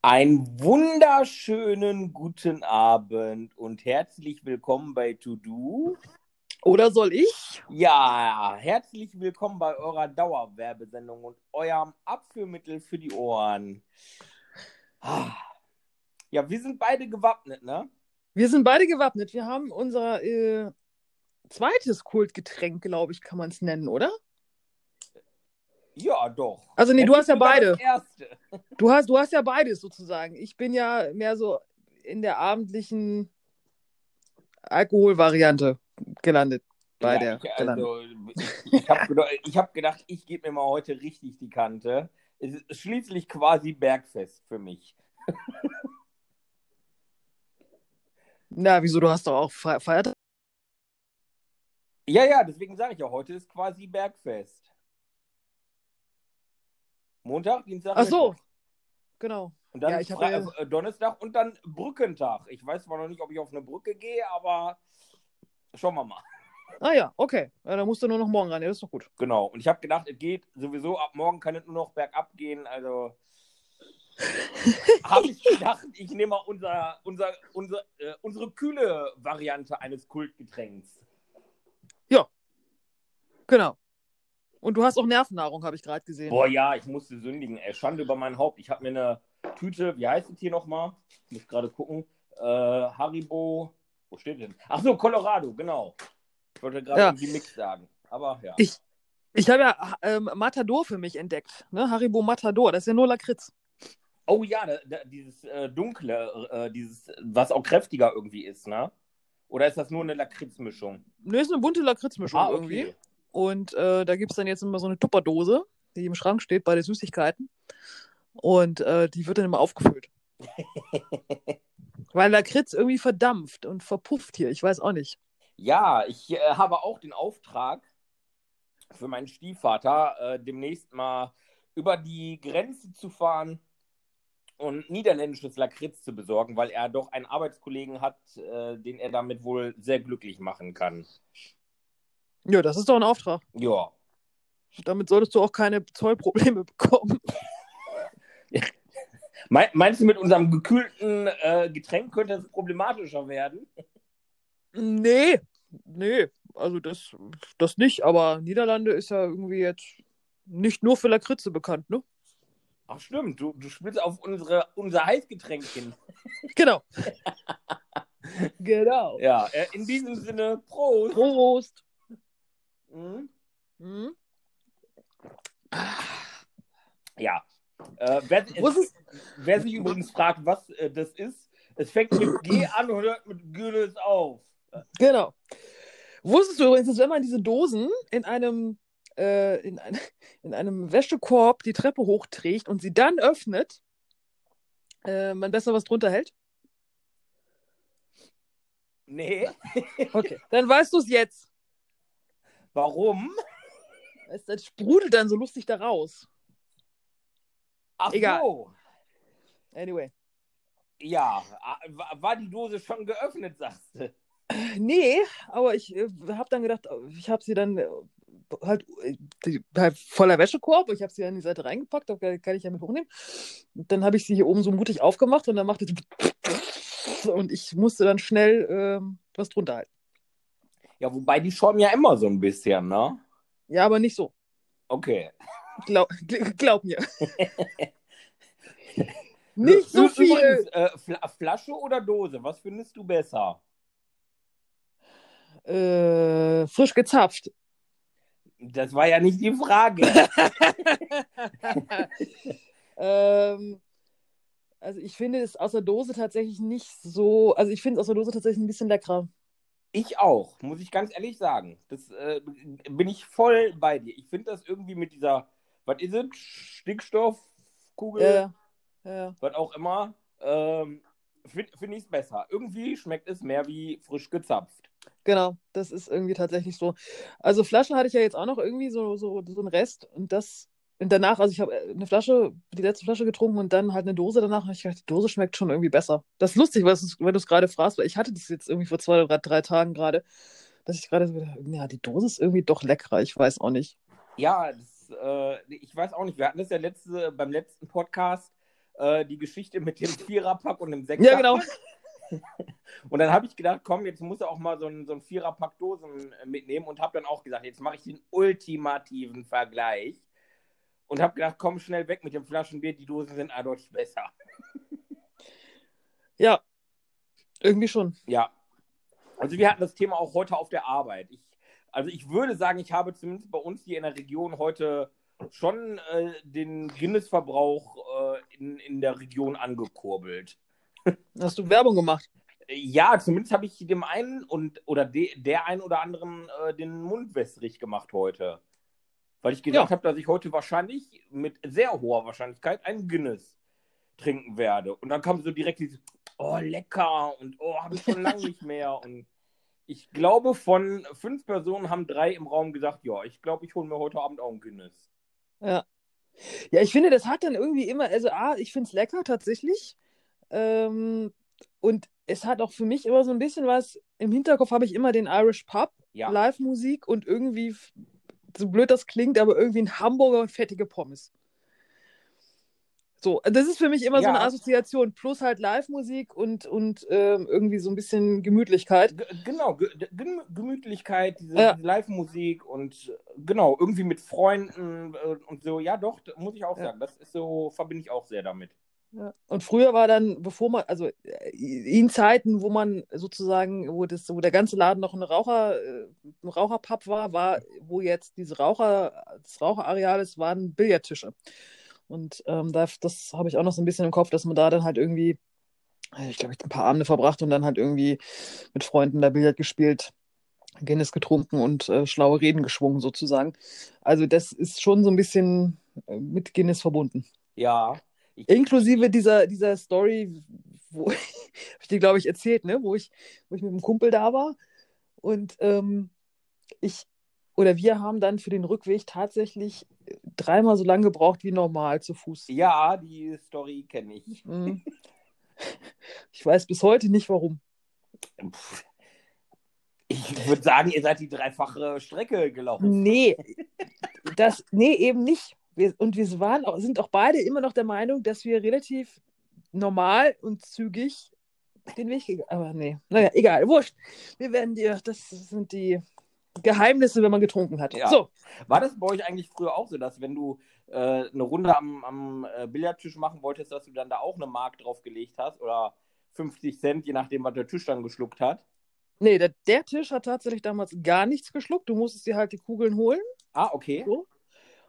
Einen wunderschönen guten Abend und herzlich willkommen bei To Do. Oder soll ich? Ja, herzlich willkommen bei eurer Dauerwerbesendung und eurem Abführmittel für die Ohren. Ah. Ja, wir sind beide gewappnet, ne? Wir sind beide gewappnet. Wir haben unser äh, zweites Kultgetränk, glaube ich, kann man es nennen, oder? Ja, doch. Also nee, du hast ja beide. Du hast, du hast ja beides sozusagen. Ich bin ja mehr so in der abendlichen Alkoholvariante gelandet. Bei Ja, der ich, gelandet. also, ich, ich habe gedacht, ich, hab gedacht, ich gebe mir mal heute richtig die Kante. Es ist schließlich quasi Bergfest für mich. Na, wieso? Du hast doch auch Fe Feiertag. Ja, ja, deswegen sage ich ja, heute ist quasi Bergfest. Montag, Dienstag, Ach so. Mittwoch. Genau. Und dann Ja, ich Fre- habe- äh, Donnerstag und dann Brückentag. Ich weiß zwar noch nicht, ob ich auf eine Brücke gehe, aber schauen wir mal. Ah ja, okay. Ja, dann musst du nur noch morgen ran. Ja, das ist doch gut. Genau. Und ich habe gedacht, es geht sowieso ab morgen kann es nur noch bergab gehen. Also habe ich gedacht, ich nehme mal unser, unser, unser, äh, unsere kühle Variante eines Kultgetränks. Genau. Und du hast auch Nervennahrung, habe ich gerade gesehen. Boah, ja, ich musste sündigen. Ey, Schande über mein Haupt. Ich habe mir eine Tüte, wie heißt es hier nochmal? Ich muss gerade gucken. Äh, Haribo. Wo steht denn? Ach so, Colorado, genau. Ich wollte gerade Ja. irgendwie Mix sagen. Aber ja. Ich, ich habe ja ähm, Matador für mich entdeckt. Ne? Haribo Matador. Das ist ja nur Lakritz. Oh ja, da, da, dieses äh, dunkle, äh, dieses, was auch kräftiger irgendwie ist, ne? Oder ist das nur eine Lakritzmischung? Ne, ist eine bunte Lakritzmischung Ah, irgendwie. Und äh, da gibt es dann jetzt immer so eine Tupperdose, die im Schrank steht bei den Süßigkeiten. Und äh, die wird dann immer aufgefüllt. Weil Lakritz irgendwie verdampft und verpufft hier. Ich weiß auch nicht. Ja, ich äh, habe auch den Auftrag für meinen Stiefvater, äh, demnächst mal über die Grenze zu fahren und niederländisches Lakritz zu besorgen, weil er doch einen Arbeitskollegen hat, äh, den er damit wohl sehr glücklich machen kann. Ja, das ist doch ein Auftrag. Ja. Damit solltest du auch keine Zollprobleme bekommen. Mei- Meinst du, mit unserem gekühlten äh, Getränk könnte es problematischer werden? Nee, nee. Also das, das nicht. Aber Niederlande ist ja irgendwie jetzt nicht nur für Lakritze bekannt, ne? Ach stimmt, du, du spielst auf unsere, unser Heißgetränk hin. Genau. genau. Ja, äh, in diesem Sinne, Prost. Prost. Mhm. Mhm. Ja. Äh, wer, Wusstest, wer sich übrigens fragt, was äh, das ist, es fängt mit G an und hört mit Güles auf. genau. Wusstest du übrigens, dass wenn man diese Dosen in einem, äh, in, ein, in einem Wäschekorb die Treppe hochträgt und sie dann öffnet, äh, man besser was drunter hält? Nee. Okay. Dann weißt du es jetzt. Warum? Es, das sprudelt dann so lustig da raus. Ach Egal. so. Anyway. Ja, äh, war die Dose schon geöffnet, sagst du? Nee, aber ich äh, habe dann gedacht, ich habe sie dann äh, halt, äh, die, halt voller Wäschekorb, ich habe sie an die Seite reingepackt, da kann kann ich ja mit hochnehmen. Und dann habe ich sie hier oben so mutig aufgemacht und dann machte sie und ich musste dann schnell ähm, was drunter halten. Ja, wobei die schäumen ja immer so ein bisschen, ne? Ja, aber nicht so. Okay. Glaub, gl- glaub mir. nicht so viel. Übrigens, äh, Fla Flasche oder Dose? Was findest du besser? Äh, frisch gezapft. Das war ja nicht die Frage. ähm, also ich finde es aus der Dose tatsächlich nicht so, also ich finde es aus der Dose tatsächlich ein bisschen leckerer. Ich auch, muss ich ganz ehrlich sagen. Das äh, bin ich voll bei dir. Ich finde das irgendwie mit dieser, was ist es? Stickstoffkugel, Ja, ja, ja. was auch immer, ähm, finde find ich es besser. Irgendwie schmeckt es mehr wie frisch gezapft. Genau, das ist irgendwie tatsächlich so. Also Flaschen hatte ich ja jetzt auch noch irgendwie so, so, so einen Rest und das und danach, also ich habe eine Flasche, die letzte Flasche getrunken und dann halt eine Dose danach und ich dachte, die Dose schmeckt schon irgendwie besser. Das ist lustig, weil es- wenn du es gerade fragst, weil ich hatte das jetzt irgendwie vor zwei oder drei Tagen gerade, dass ich gerade so gedacht, ja, die Dose ist irgendwie doch leckerer, ich weiß auch nicht. Ja, das, äh, ich weiß auch nicht. Wir hatten das ja letzte, beim letzten Podcast, äh, die Geschichte mit dem Viererpack und dem Sechserpack. Ja, genau. Und dann habe ich gedacht, komm, jetzt muss er auch mal so ein, so ein Viererpack Dosen äh, mitnehmen und habe dann auch gesagt, jetzt mache ich den ultimativen Vergleich. Und habe gedacht, komm schnell weg mit dem Flaschenbier, die Dosen sind eindeutig besser. Ja, irgendwie schon. Ja. Also wir hatten das Thema auch heute auf der Arbeit. Ich, also ich würde sagen, ich habe zumindest bei uns hier in der Region heute schon äh, den Guinness-Verbrauch äh, in, in der Region angekurbelt. Hast du Werbung gemacht? Ja, zumindest habe ich dem einen und oder de, der einen oder anderen äh, den Mund wässrig gemacht heute. Weil ich gedacht Ja. habe, dass ich heute wahrscheinlich mit sehr hoher Wahrscheinlichkeit einen Guinness trinken werde. Und dann kam so direkt dieses, oh, lecker und oh, habe ich schon lange nicht mehr. Und ich glaube, von fünf Personen haben drei im Raum gesagt, ja, ich glaube, ich hole mir heute Abend auch einen Guinness. Ja. Ja, ich finde, das hat dann irgendwie immer, also A, ich finde es lecker tatsächlich. Ähm, und es hat auch für mich immer so ein bisschen was, im Hinterkopf habe ich immer den Irish Pub, Ja. Live-Musik und irgendwie, so blöd das klingt, aber irgendwie ein Hamburger und fettige Pommes. So, das ist für mich immer so Ja. eine Assoziation, plus halt Live-Musik und, und ähm, irgendwie so ein bisschen Gemütlichkeit. G genau, Ge Gem Gemütlichkeit, diese, Ja. diese Live-Musik und genau, irgendwie mit Freunden äh, und so. Ja, doch, muss ich auch Ja. sagen, das ist so, verbinde ich auch sehr damit. Ja. Und früher war dann, bevor man, also äh, in Zeiten, wo man sozusagen, wo das, wo der ganze Laden noch ein Raucher, äh, ein Raucherpub war, war, wo jetzt diese Raucher, das Raucherareal ist, waren Billardtische. Und ähm, da, das habe ich auch noch so ein bisschen im Kopf, dass man da dann halt irgendwie, äh, ich glaube, ich ein paar Abende verbracht und dann halt irgendwie mit Freunden da Billard gespielt, Guinness getrunken und äh, schlaue Reden geschwungen sozusagen. Also das ist schon so ein bisschen äh, mit Guinness verbunden. Ja, Inklusive dieser, dieser Story, wo habe ich dir, glaube ich, erzählt, ne? wo, ich, wo ich mit einem Kumpel da war. Und ähm, ich oder wir haben dann für den Rückweg tatsächlich dreimal so lange gebraucht wie normal zu Fuß. ja, die Story kenne ich. Mhm. Ich weiß bis heute nicht warum. Ich würde sagen, ihr seid die dreifache Strecke gelaufen. Nee, das, nee, eben nicht. Wir, und wir waren auch, sind auch beide immer noch der Meinung, dass wir relativ normal und zügig den Weg gegangen Aber nee, naja, egal, wurscht. Wir werden dir, das sind die Geheimnisse, wenn man getrunken hat. Ja. So, War das bei euch eigentlich früher auch so, dass wenn du äh, eine Runde am, am äh, Billardtisch machen wolltest, dass du dann da auch eine Mark draufgelegt hast oder 50 Cent, je nachdem, was der Tisch dann geschluckt hat? nee, der, der Tisch hat tatsächlich damals gar nichts geschluckt. Du musstest dir halt die Kugeln holen. Ah, okay. So.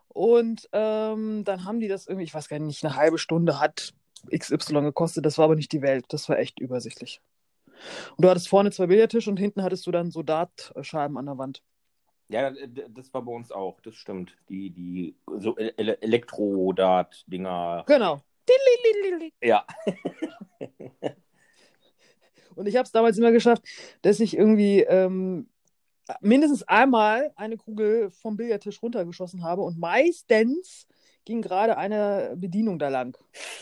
Und ähm, dann haben die das irgendwie, ich weiß gar nicht, eine halbe Stunde hat XY gekostet. Das war aber nicht die Welt. Das war echt übersichtlich. Und du hattest vorne zwei Billardtische und hinten hattest du dann so Dartscheiben an der Wand. Ja, das war bei uns auch, das stimmt. Die, die so Ele Elektro-Dart-Dinger. Genau. Ja. Und ich habe es damals immer geschafft, dass ich irgendwie ähm, mindestens einmal eine Kugel vom Billardtisch runtergeschossen habe und meistens ging gerade eine Bedienung da lang.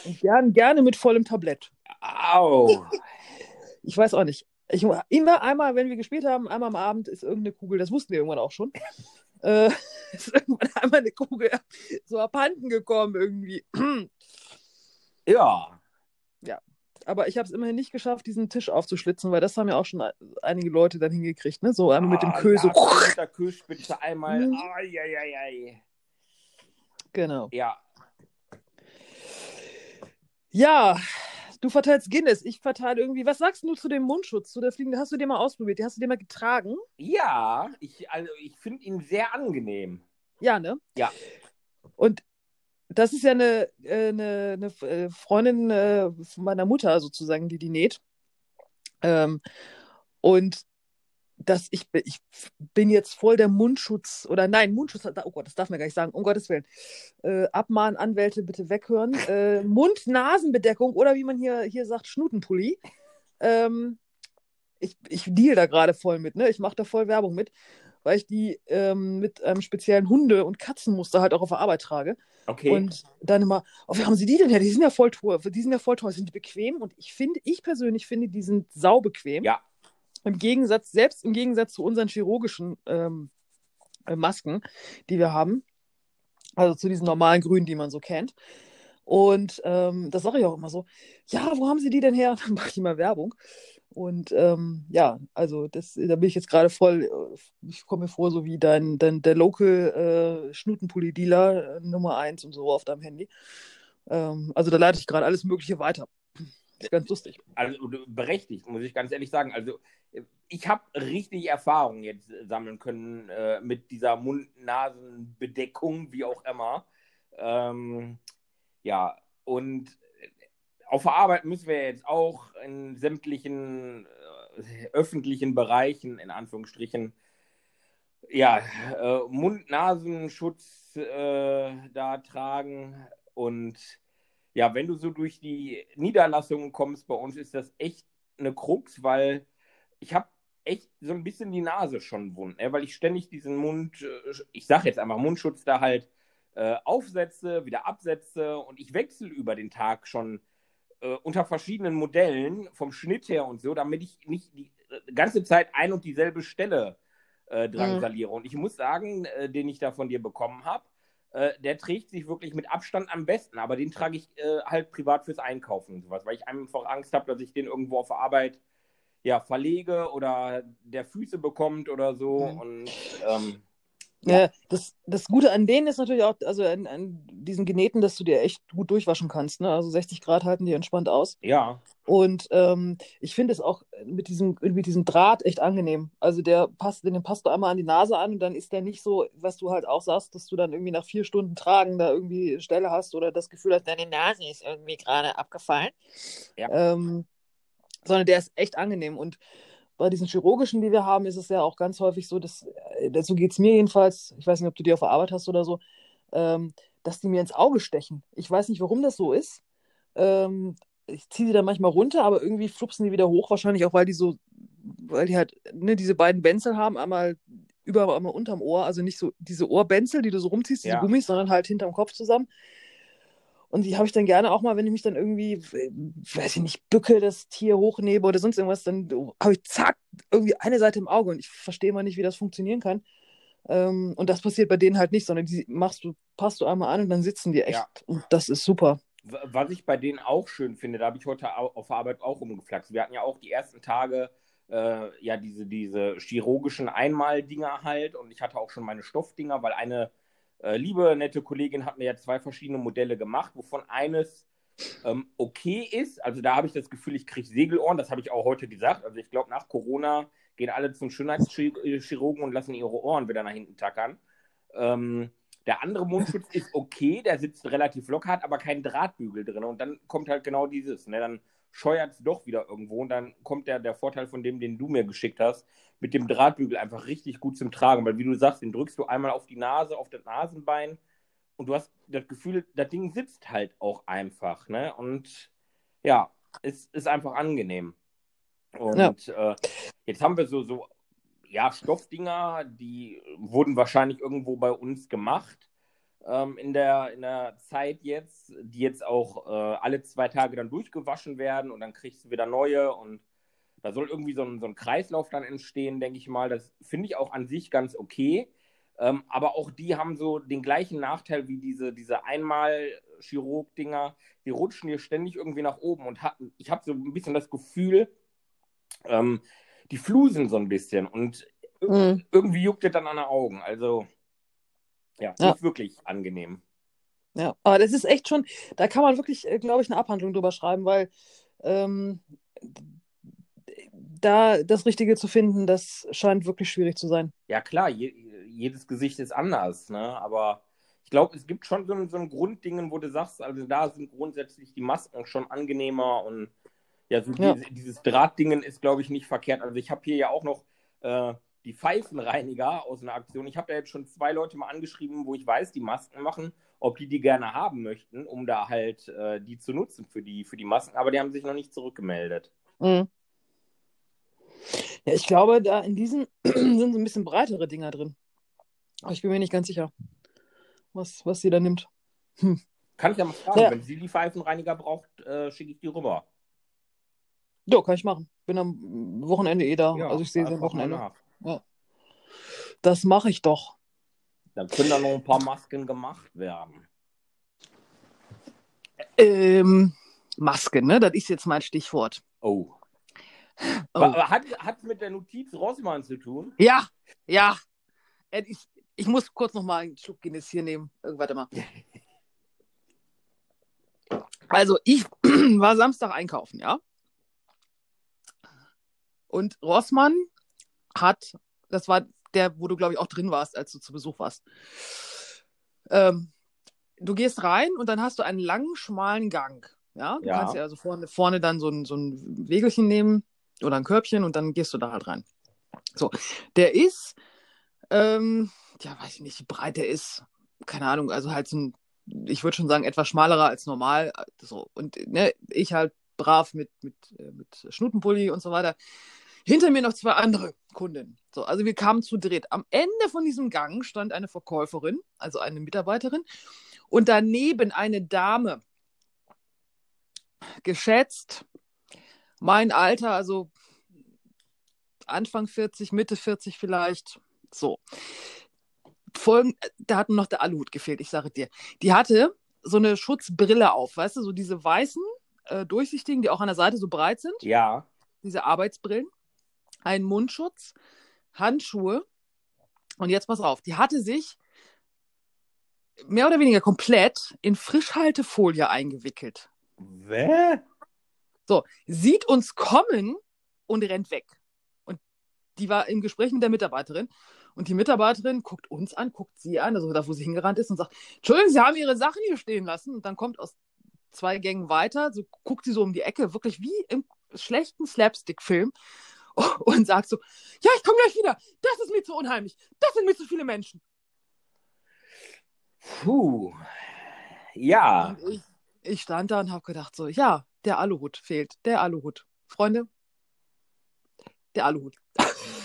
Und gern, gerne mit vollem Tablett. Au. Ich weiß auch nicht. Ich, immer einmal, wenn wir gespielt haben, einmal am Abend ist irgendeine Kugel, das wussten wir irgendwann auch schon, äh, ist irgendwann einmal eine Kugel so abhanden gekommen irgendwie. Ja. Aber ich habe es immerhin nicht geschafft, diesen Tisch aufzuschlitzen, weil das haben ja auch schon einige Leute dann hingekriegt, ne? So einmal mit dem Ah, Kö so. Mit der Kühlspitze einmal. Mhm. Ai, ai, ai, ai. Genau. Ja. Ja, du verteilst Guinness, ich verteile irgendwie. Was sagst du zu dem Mundschutz, zu der Fliegende? Hast du den mal ausprobiert? Hast du den mal getragen? Ja, ich, also ich finde ihn sehr angenehm. Ja, ne? Ja. Und das ist ja eine, äh, eine, eine äh, Freundin äh, von meiner Mutter sozusagen, die die näht. Ähm, und dass ich, bin- ich bin jetzt voll der Mundschutz oder nein, Mundschutz, oh Gott, das darf man gar nicht sagen, um Gottes Willen. Äh, Abmahn, Anwälte, bitte weghören. Äh, Mund-Nasen-Bedeckung oder wie man hier, hier sagt, Schnutenpulli. Ähm, ich, ich deal da gerade voll mit, ne? Ich mache da voll Werbung mit, weil ich die ähm, mit einem speziellen Hunde- und Katzenmuster halt auch auf der Arbeit trage. Okay. Und dann immer, oh, wie haben sie die denn her? Die sind ja voll toll, die sind ja voll toll, sind die bequem? Und ich finde, ich persönlich finde, die sind saubequem. Ja. Im Gegensatz, selbst im Gegensatz zu unseren chirurgischen ähm, äh, Masken, die wir haben. Also zu diesen normalen Grünen, die man so kennt. Und ähm, das sage ich auch immer so, ja, wo haben Sie die denn her? Dann mache ich immer Werbung. Und ähm, ja, also das, da bin ich jetzt gerade voll, äh, ich komme mir vor, so wie dein, dein der Local äh, Schnutenpulli-Dealer äh, Nummer 1 und so auf deinem Handy. Ähm, also da leite ich gerade alles Mögliche weiter. Ist ganz lustig. Also berechtigt, muss ich ganz ehrlich sagen. Also ich habe richtig Erfahrung jetzt sammeln können äh, mit dieser Mund-Nasen-Bedeckung, wie auch immer. Ähm, ja, und auf der Arbeit müssen wir jetzt auch in sämtlichen äh, öffentlichen Bereichen, in Anführungsstrichen, ja, äh, Mund-Nasenschutz äh, da tragen. Und ja, wenn du so durch die Niederlassungen kommst, bei uns ist das echt eine Krux, weil ich habe echt so ein bisschen die Nase schon wund, ne? weil ich ständig diesen Mund, äh, ich sage jetzt einfach Mundschutz da halt äh, aufsetze, wieder absetze und ich wechsle über den Tag schon äh, unter verschiedenen Modellen vom Schnitt her und so, damit ich nicht die äh, ganze Zeit ein und dieselbe Stelle äh, drangsaliere. Mhm. Und ich muss sagen, äh, den ich da von dir bekommen habe, äh, der trägt sich wirklich mit Abstand am besten, aber den trage ich äh, halt privat fürs Einkaufen und sowas, weil ich einfach Angst habe, dass ich den irgendwo auf der Arbeit ja, verlege oder der Füße bekommt oder so. Mhm. Und ähm, ja. das, das Gute an denen ist natürlich auch, also an, an, diesen Genähten, dass du dir echt gut durchwaschen kannst. Ne? Also 60 Grad halten die entspannt aus. Ja. Und ähm, ich finde es auch mit diesem, mit diesem Draht echt angenehm. Also der passt, den passt du einmal an die Nase an und dann ist der nicht so, was du halt auch sagst, dass du dann irgendwie nach vier Stunden Tragen da irgendwie Stelle hast oder das Gefühl hast, deine Nase ist irgendwie gerade abgefallen. Ja. Ähm, sondern der ist echt angenehm. Und bei diesen chirurgischen, die wir haben, ist es ja auch ganz häufig so, dass, äh, so geht es mir jedenfalls, ich weiß nicht, ob du die auf der Arbeit hast oder so, ähm, dass die mir ins Auge stechen. Ich weiß nicht, warum das so ist. Ähm, ich ziehe sie dann manchmal runter, aber irgendwie flupsen die wieder hoch, wahrscheinlich auch, weil die so, weil die halt ne, diese beiden Benzel haben, einmal über, einmal unterm Ohr, also nicht so diese Ohrbenzel, die du so rumziehst, diese ja. Gummis, sondern halt hinterm Kopf zusammen. Und die habe ich dann gerne auch mal, wenn ich mich dann irgendwie, weiß ich nicht, bücke, das Tier hochnehme oder sonst irgendwas, dann habe ich zack, irgendwie eine Seite im Auge und ich verstehe mal nicht, wie das funktionieren kann. Ähm, und das passiert bei denen halt nicht, sondern die machst du, passt du einmal an und dann sitzen die echt. Ja. Und das ist super. Was ich bei denen auch schön finde, da habe ich heute auf der Arbeit auch rumgeflaxt. Wir hatten ja auch die ersten Tage äh, ja diese, diese chirurgischen Einmal-Dinger halt und ich hatte auch schon meine Stoffdinger, weil eine äh, liebe, nette Kollegin hat mir ja zwei verschiedene Modelle gemacht, wovon eines ähm, okay ist. Also da habe ich das Gefühl, ich kriege Segelohren. Das habe ich auch heute gesagt. Also ich glaube, nach Corona gehen alle zum Schönheitschirurgen und lassen ihre Ohren wieder nach hinten tackern. Ähm, der andere Mundschutz ist okay, der sitzt relativ locker, hat aber keinen Drahtbügel drin. Und dann kommt halt genau dieses. Ne? Dann scheuert es doch wieder irgendwo und dann kommt der, der Vorteil von dem, den du mir geschickt hast, mit dem Drahtbügel einfach richtig gut zum Tragen, weil wie du sagst, den drückst du einmal auf die Nase, auf das Nasenbein und du hast das Gefühl, das Ding sitzt halt auch einfach, ne? Und ja, es ist einfach angenehm. Und ja. äh, jetzt haben wir so, so, ja, Stoffdinger, die wurden wahrscheinlich irgendwo bei uns gemacht ähm, in, der, in der Zeit jetzt, die jetzt auch äh, alle zwei Tage dann durchgewaschen werden und dann kriegst du wieder neue und da soll irgendwie so ein, so ein Kreislauf dann entstehen, denke ich mal. Das finde ich auch an sich ganz okay. Ähm, aber auch die haben so den gleichen Nachteil wie diese, diese Einmal-Chirurg-Dinger. Die rutschen hier ständig irgendwie nach oben und hat, ich habe so ein bisschen das Gefühl, ähm, die flusen so ein bisschen und mhm. irgendwie juckt es dann an den Augen. Also ja, ja. nicht wirklich angenehm. Ja, aber das ist echt schon, da kann man wirklich, äh, glaube ich, eine Abhandlung drüber schreiben, weil ähm, da das Richtige zu finden, das scheint wirklich schwierig zu sein. Ja, klar, je, jedes Gesicht ist anders, ne? aber ich glaube, es gibt schon so ein, so ein Grunddingen, wo du sagst, also da sind grundsätzlich die Masken schon angenehmer und ja, so ja. Diese, dieses Drahtdingen ist, glaube ich, nicht verkehrt. Also ich habe hier ja auch noch äh, die Pfeifenreiniger aus einer Aktion. Ich habe da jetzt schon zwei Leute mal angeschrieben, wo ich weiß, die Masken machen, ob die die gerne haben möchten, um da halt äh, die zu nutzen für die, für die Masken. Aber die haben sich noch nicht zurückgemeldet. Mhm. Ja, ich glaube, da in diesen sind so ein bisschen breitere Dinger drin. Aber ich bin mir nicht ganz sicher, was, was sie da nimmt. Hm. Kann ich ja mal fragen, ja. wenn sie die Pfeifenreiniger braucht, äh, schicke ich die rüber. Ja, kann ich machen. Bin am Wochenende eh da. Ja, also ich sehe sie am Wochenende. Ja. Das mache ich doch. Dann können da noch ein paar Masken gemacht werden. Ähm, Maske, ne? Das ist jetzt mein Stichwort. Oh. Oh. Hat es mit der Notiz Rossmann zu tun? Ja, ja. Ist, ich muss kurz noch mal einen Schluck Guinness hier nehmen. Warte mal. Also, ich war Samstag einkaufen, ja. Und Rossmann hat, das war der, wo du, glaube ich, auch drin warst, als du zu Besuch warst. Ähm, du gehst rein und dann hast du einen langen, schmalen Gang. Ja, du Ja. kannst ja also vorne, vorne dann so ein, so ein Wegelchen nehmen oder ein Körbchen und dann gehst du da halt rein. So, der ist, ähm, ja, weiß ich nicht, wie breit der ist. Keine Ahnung, also halt so ein, ich würde schon sagen, etwas schmalerer als normal. So, und ne, ich halt brav mit, mit, äh, mit Schnutenpulli und so weiter. Hinter mir noch zwei andere Kundinnen. So, also wir kamen zu dritt. Am Ende von diesem Gang stand eine Verkäuferin, also eine Mitarbeiterin, und daneben eine Dame. Geschätzt, mein Alter, also Anfang 40, Mitte 40 vielleicht. So. Folgen, da hat nur noch der Aluhut gefehlt, ich sage dir. Die hatte so eine Schutzbrille auf, weißt du, so diese weißen, äh, durchsichtigen, die auch an der Seite so breit sind Ja. diese Arbeitsbrillen, einen Mundschutz, Handschuhe. Und jetzt pass auf, die hatte sich mehr oder weniger komplett in Frischhaltefolie eingewickelt. Wer? So, sieht uns kommen und rennt weg. Und die war im Gespräch mit der Mitarbeiterin. Und die Mitarbeiterin guckt uns an, guckt sie an, also da, wo sie hingerannt ist und sagt, Entschuldigung, Sie haben Ihre Sachen hier stehen lassen. Und dann kommt aus zwei Gängen weiter, so guckt sie so um die Ecke, wirklich wie im schlechten Slapstick-Film und sagt so, ja, ich komme gleich wieder. Das ist mir zu unheimlich. Das sind mir zu viele Menschen. Puh. Ja. Ich, ich stand da und habe gedacht so, ja, der Aluhut fehlt. Der Aluhut. Freunde, der Aluhut.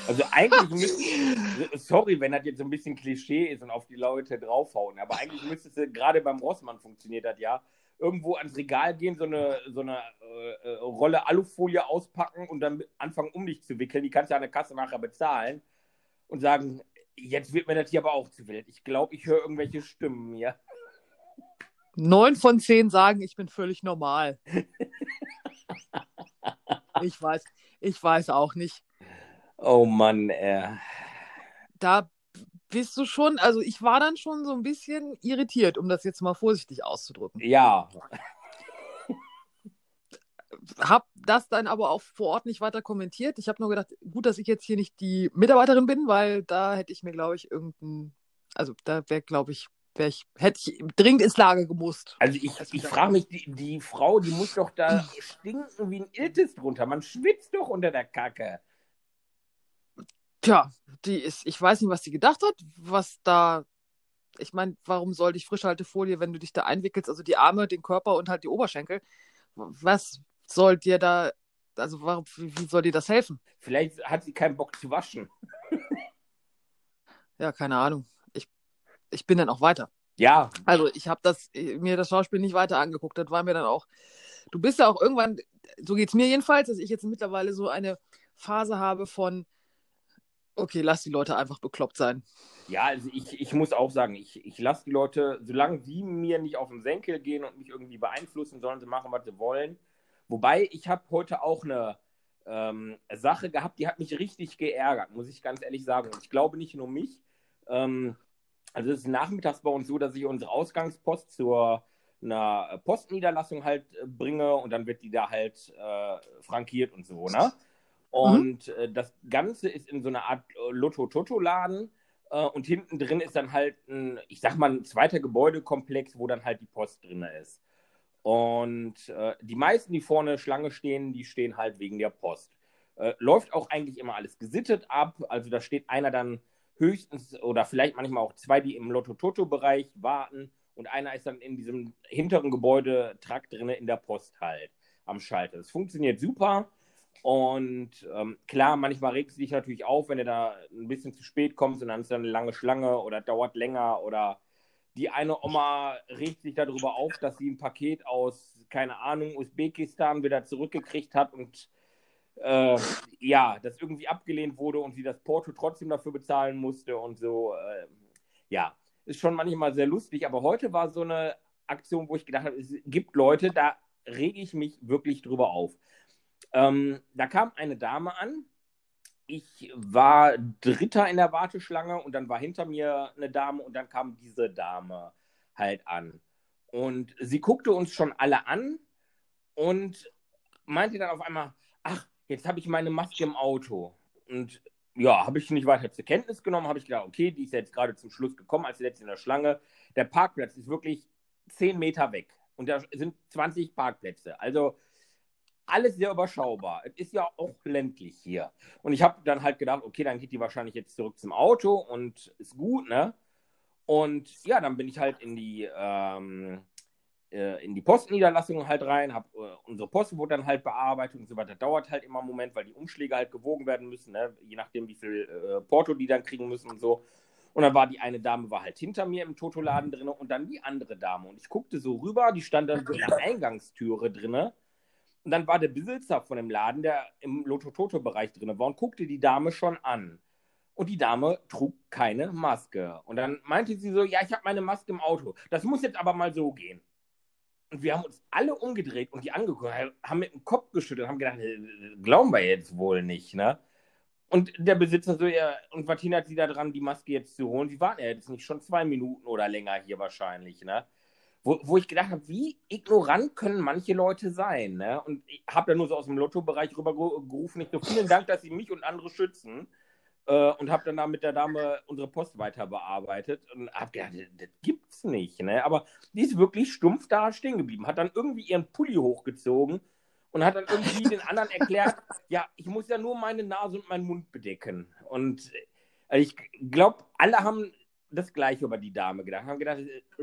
Also eigentlich müsste, sorry, wenn das jetzt so ein bisschen Klischee ist und auf die Leute draufhauen, aber eigentlich müsste es gerade beim Rossmann funktioniert das ja, irgendwo ans Regal gehen, so eine, so eine äh, äh, Rolle Alufolie auspacken und dann anfangen um dich zu wickeln. Die kannst du an der Kasse nachher bezahlen und sagen, jetzt wird mir das hier aber auch zu wild. Ich glaube, ich höre irgendwelche Stimmen hier. Neun von zehn sagen, ich bin völlig normal. ich weiß, ich weiß auch nicht. Oh Mann, äh. Da bist du schon, also ich war dann schon so ein bisschen irritiert, um das jetzt mal vorsichtig auszudrücken. Ja, Hab das dann aber auch vor Ort nicht weiter kommentiert. Ich habe nur gedacht, gut, dass ich jetzt hier nicht die Mitarbeiterin bin, weil da hätte ich mir, glaube ich, irgendein, also da wäre, glaube ich, wäre ich, hätte ich dringend ins Lager gemusst. also ich, ich frage mich, die, die Frau, die muss doch da stinken wie ein Iltis drunter. Man schwitzt doch unter der Kacke. Tja, die ist, ich weiß nicht, was die gedacht hat, was da, ich meine, warum sollte ich Frischhaltefolie, wenn du dich da einwickelst, also die Arme, den Körper und halt die Oberschenkel, was soll dir da, also warum, wie, wie soll dir das helfen? Vielleicht hat sie keinen Bock zu waschen. Ja, keine Ahnung. Ich, ich bin dann auch weiter. Ja, Also ich habe das mir das Schauspiel nicht weiter angeguckt. Das war mir dann auch. Du bist ja auch irgendwann, so geht's mir jedenfalls, dass ich jetzt mittlerweile so eine Phase habe von, okay, lass die Leute einfach bekloppt sein. ja, also ich, ich muss auch sagen, ich, ich lasse die Leute, solange sie mir nicht auf den Senkel gehen und mich irgendwie beeinflussen, sollen sie machen, was sie wollen. Wobei, ich habe heute auch eine ähm, Sache gehabt, die hat mich richtig geärgert, muss ich ganz ehrlich sagen. Und ich glaube nicht nur mich. Ähm, also es ist nachmittags bei uns so, dass ich unsere Ausgangspost zur einer Postniederlassung halt äh, bringe und dann wird die da halt äh, frankiert und so, ne? Und äh, das Ganze ist in so einer Art äh, Lotto-Toto-Laden äh, und hinten drin ist dann halt ein, ich sag mal, ein zweiter Gebäudekomplex, wo dann halt die Post drin ist. Und äh, die meisten, die vorne Schlange stehen, die stehen halt wegen der Post. Äh, läuft auch eigentlich immer alles gesittet ab. Also da steht einer dann höchstens oder vielleicht manchmal auch zwei, die im Lotto-Toto-Bereich warten. Und einer ist dann in diesem hinteren Gebäudetrakt drin in der Post halt am Schalter. Das funktioniert super. Und ähm, klar, manchmal regst du dich natürlich auf, wenn du da ein bisschen zu spät kommst und dann ist da eine lange Schlange oder dauert länger oder die eine Oma regt sich darüber auf, dass sie ein Paket aus, keine Ahnung, Usbekistan wieder zurückgekriegt hat und äh, ja, das irgendwie abgelehnt wurde und sie das Porto trotzdem dafür bezahlen musste und so. Äh, ja, ist schon manchmal sehr lustig, aber heute war so eine Aktion, wo ich gedacht habe, es gibt Leute, da rege ich mich wirklich drüber auf. Ähm, da kam eine Dame an. Ich war Dritter in der Warteschlange und dann war hinter mir eine Dame und dann kam diese Dame halt an. Und sie guckte uns schon alle an und meinte dann auf einmal, ach, jetzt habe ich meine Maske im Auto. Und ja, habe ich nicht weiter zur Kenntnis genommen, habe ich gedacht, okay, die ist jetzt gerade zum Schluss gekommen, als letzte in der Schlange. Der Parkplatz ist wirklich zehn Meter weg und da sind 20 Parkplätze. Also alles sehr überschaubar. Es ist ja auch ländlich hier. Und ich habe dann halt gedacht, okay, dann geht die wahrscheinlich jetzt zurück zum Auto und ist gut, ne? Und ja, dann bin ich halt in die, ähm, äh, in die Postniederlassung halt rein, hab, äh, unsere Post wurde dann halt bearbeitet und so weiter. Dauert halt immer einen Moment, weil die Umschläge halt gewogen werden müssen, ne? je nachdem, wie viel äh, Porto die dann kriegen müssen und so. Und dann war die eine Dame war halt hinter mir im Totoladen drin und dann die andere Dame. Und ich guckte so rüber, die stand dann so in der Eingangstüre drin. Und dann war der Besitzer von dem Laden, der im Loto-Toto-Bereich drin war und guckte die Dame schon an. Und die Dame trug keine Maske. Und dann meinte sie so, ja, ich habe meine Maske im Auto. Das muss jetzt aber mal so gehen. Und wir haben uns alle umgedreht und die angeguckt, haben mit dem Kopf geschüttelt, haben gedacht, äh, glauben wir jetzt wohl nicht, ne? Und der Besitzer so, ja, und was hindert sie da dran, die Maske jetzt zu holen? Sie waren ja jetzt nicht schon zwei Minuten oder länger hier wahrscheinlich, ne? Wo, wo ich gedacht habe, wie ignorant können manche Leute sein, ne? Und ich habe da nur so aus dem Lotto-Bereich rübergerufen, nicht so vielen Dank, dass sie mich und andere schützen. Äh, und habe dann da mit der Dame unsere Post weiter bearbeitet und habe gedacht, das gibt's nicht. Ne? Aber die ist wirklich stumpf da stehen geblieben, hat dann irgendwie ihren Pulli hochgezogen und hat dann irgendwie den anderen erklärt, ja, ich muss ja nur meine Nase und meinen Mund bedecken. Und also ich glaube, alle haben das Gleiche über die Dame gedacht, haben gedacht,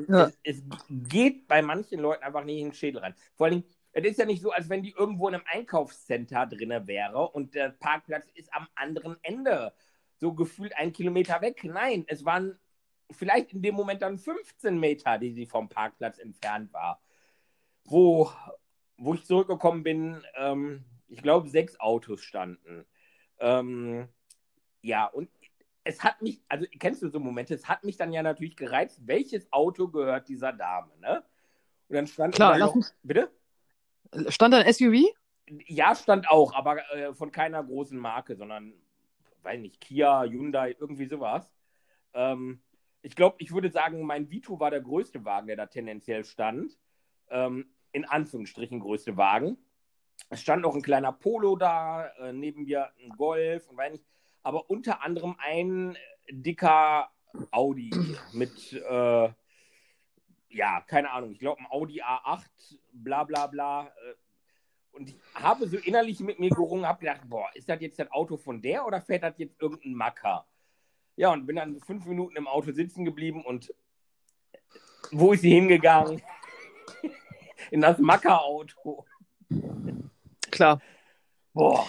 ja. es, es, geht bei manchen Leuten einfach nicht in den Schädel rein. Vor allem, es ist ja nicht so, als wenn die irgendwo in einem Einkaufscenter drin wäre und der Parkplatz ist am anderen Ende so gefühlt einen Kilometer weg. Nein, es waren vielleicht in dem Moment dann 15 Meter, die sie vom Parkplatz entfernt war. Wo, wo ich zurückgekommen bin, ähm, ich glaube, sechs Autos standen. Ähm, ja, und es hat mich, also kennst du so Momente, es hat mich dann ja natürlich gereizt, welches Auto gehört dieser Dame, ne? Und dann stand Klar, da noch, bitte? Stand da ein SUV? Ja, stand auch, aber äh, von keiner großen Marke, sondern weiß nicht, Kia, Hyundai, irgendwie sowas. Ähm, ich glaube, ich würde sagen, mein Vito war der größte Wagen, der da tendenziell stand. Ähm, in Anführungsstrichen größte Wagen. Es stand noch ein kleiner Polo da, äh, neben mir ein Golf und weiß nicht, aber unter anderem ein dicker Audi mit, äh, ja, keine Ahnung, ich glaube ein Audi A8, bla bla bla. Äh, und ich habe so innerlich mit mir gerungen, habe gedacht, boah, ist das jetzt das Auto von der oder fährt das jetzt irgendein Macker? Ja, und bin dann fünf Minuten im Auto sitzen geblieben und wo ist sie hingegangen? In das Macker-Auto. Klar. Boah.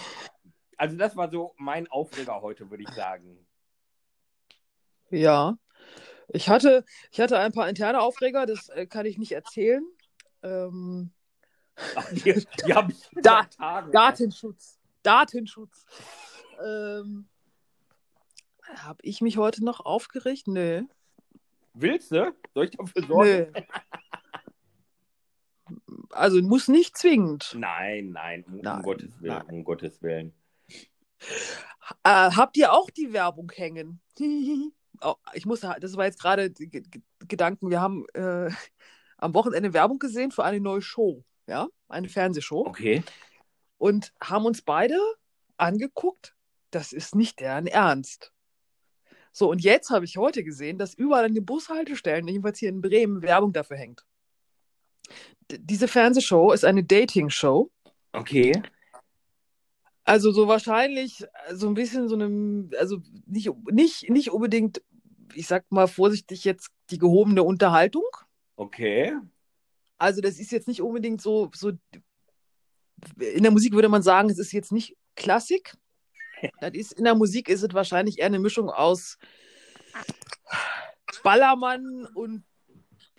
Also das war so mein Aufreger heute, würde ich sagen. Ja. Ich hatte, ich hatte ein paar interne Aufreger, das äh, kann ich nicht erzählen. Ähm, die, die habe ich da, Datenschutz. Datenschutz. Ähm, habe ich mich heute noch aufgeregt? Nö. Willst du? Soll ich dafür sorgen? Nö. Also muss nicht zwingend. Nein, nein, um, nein, Gottes Willen, nein. um Gottes Willen. Äh, habt ihr auch die Werbung hängen? oh, ich muss, das war jetzt gerade Gedanken. Wir haben äh, am Wochenende Werbung gesehen für eine neue Show ja, eine Fernsehshow. Okay. Und haben uns beide angeguckt, das ist nicht deren Ernst. So, und jetzt habe ich heute gesehen, dass überall an den Bushaltestellen, jedenfalls hier in Bremen, Werbung dafür hängt. D diese Fernsehshow ist eine Dating-Show. Okay. Also so wahrscheinlich so ein bisschen so einem, also nicht, nicht, nicht unbedingt, ich sag mal vorsichtig jetzt die gehobene Unterhaltung. Okay. Also das ist jetzt nicht unbedingt so, so in der Musik würde man sagen, es ist jetzt nicht Klassik. Das ist, in der Musik ist es wahrscheinlich eher eine Mischung aus Ballermann und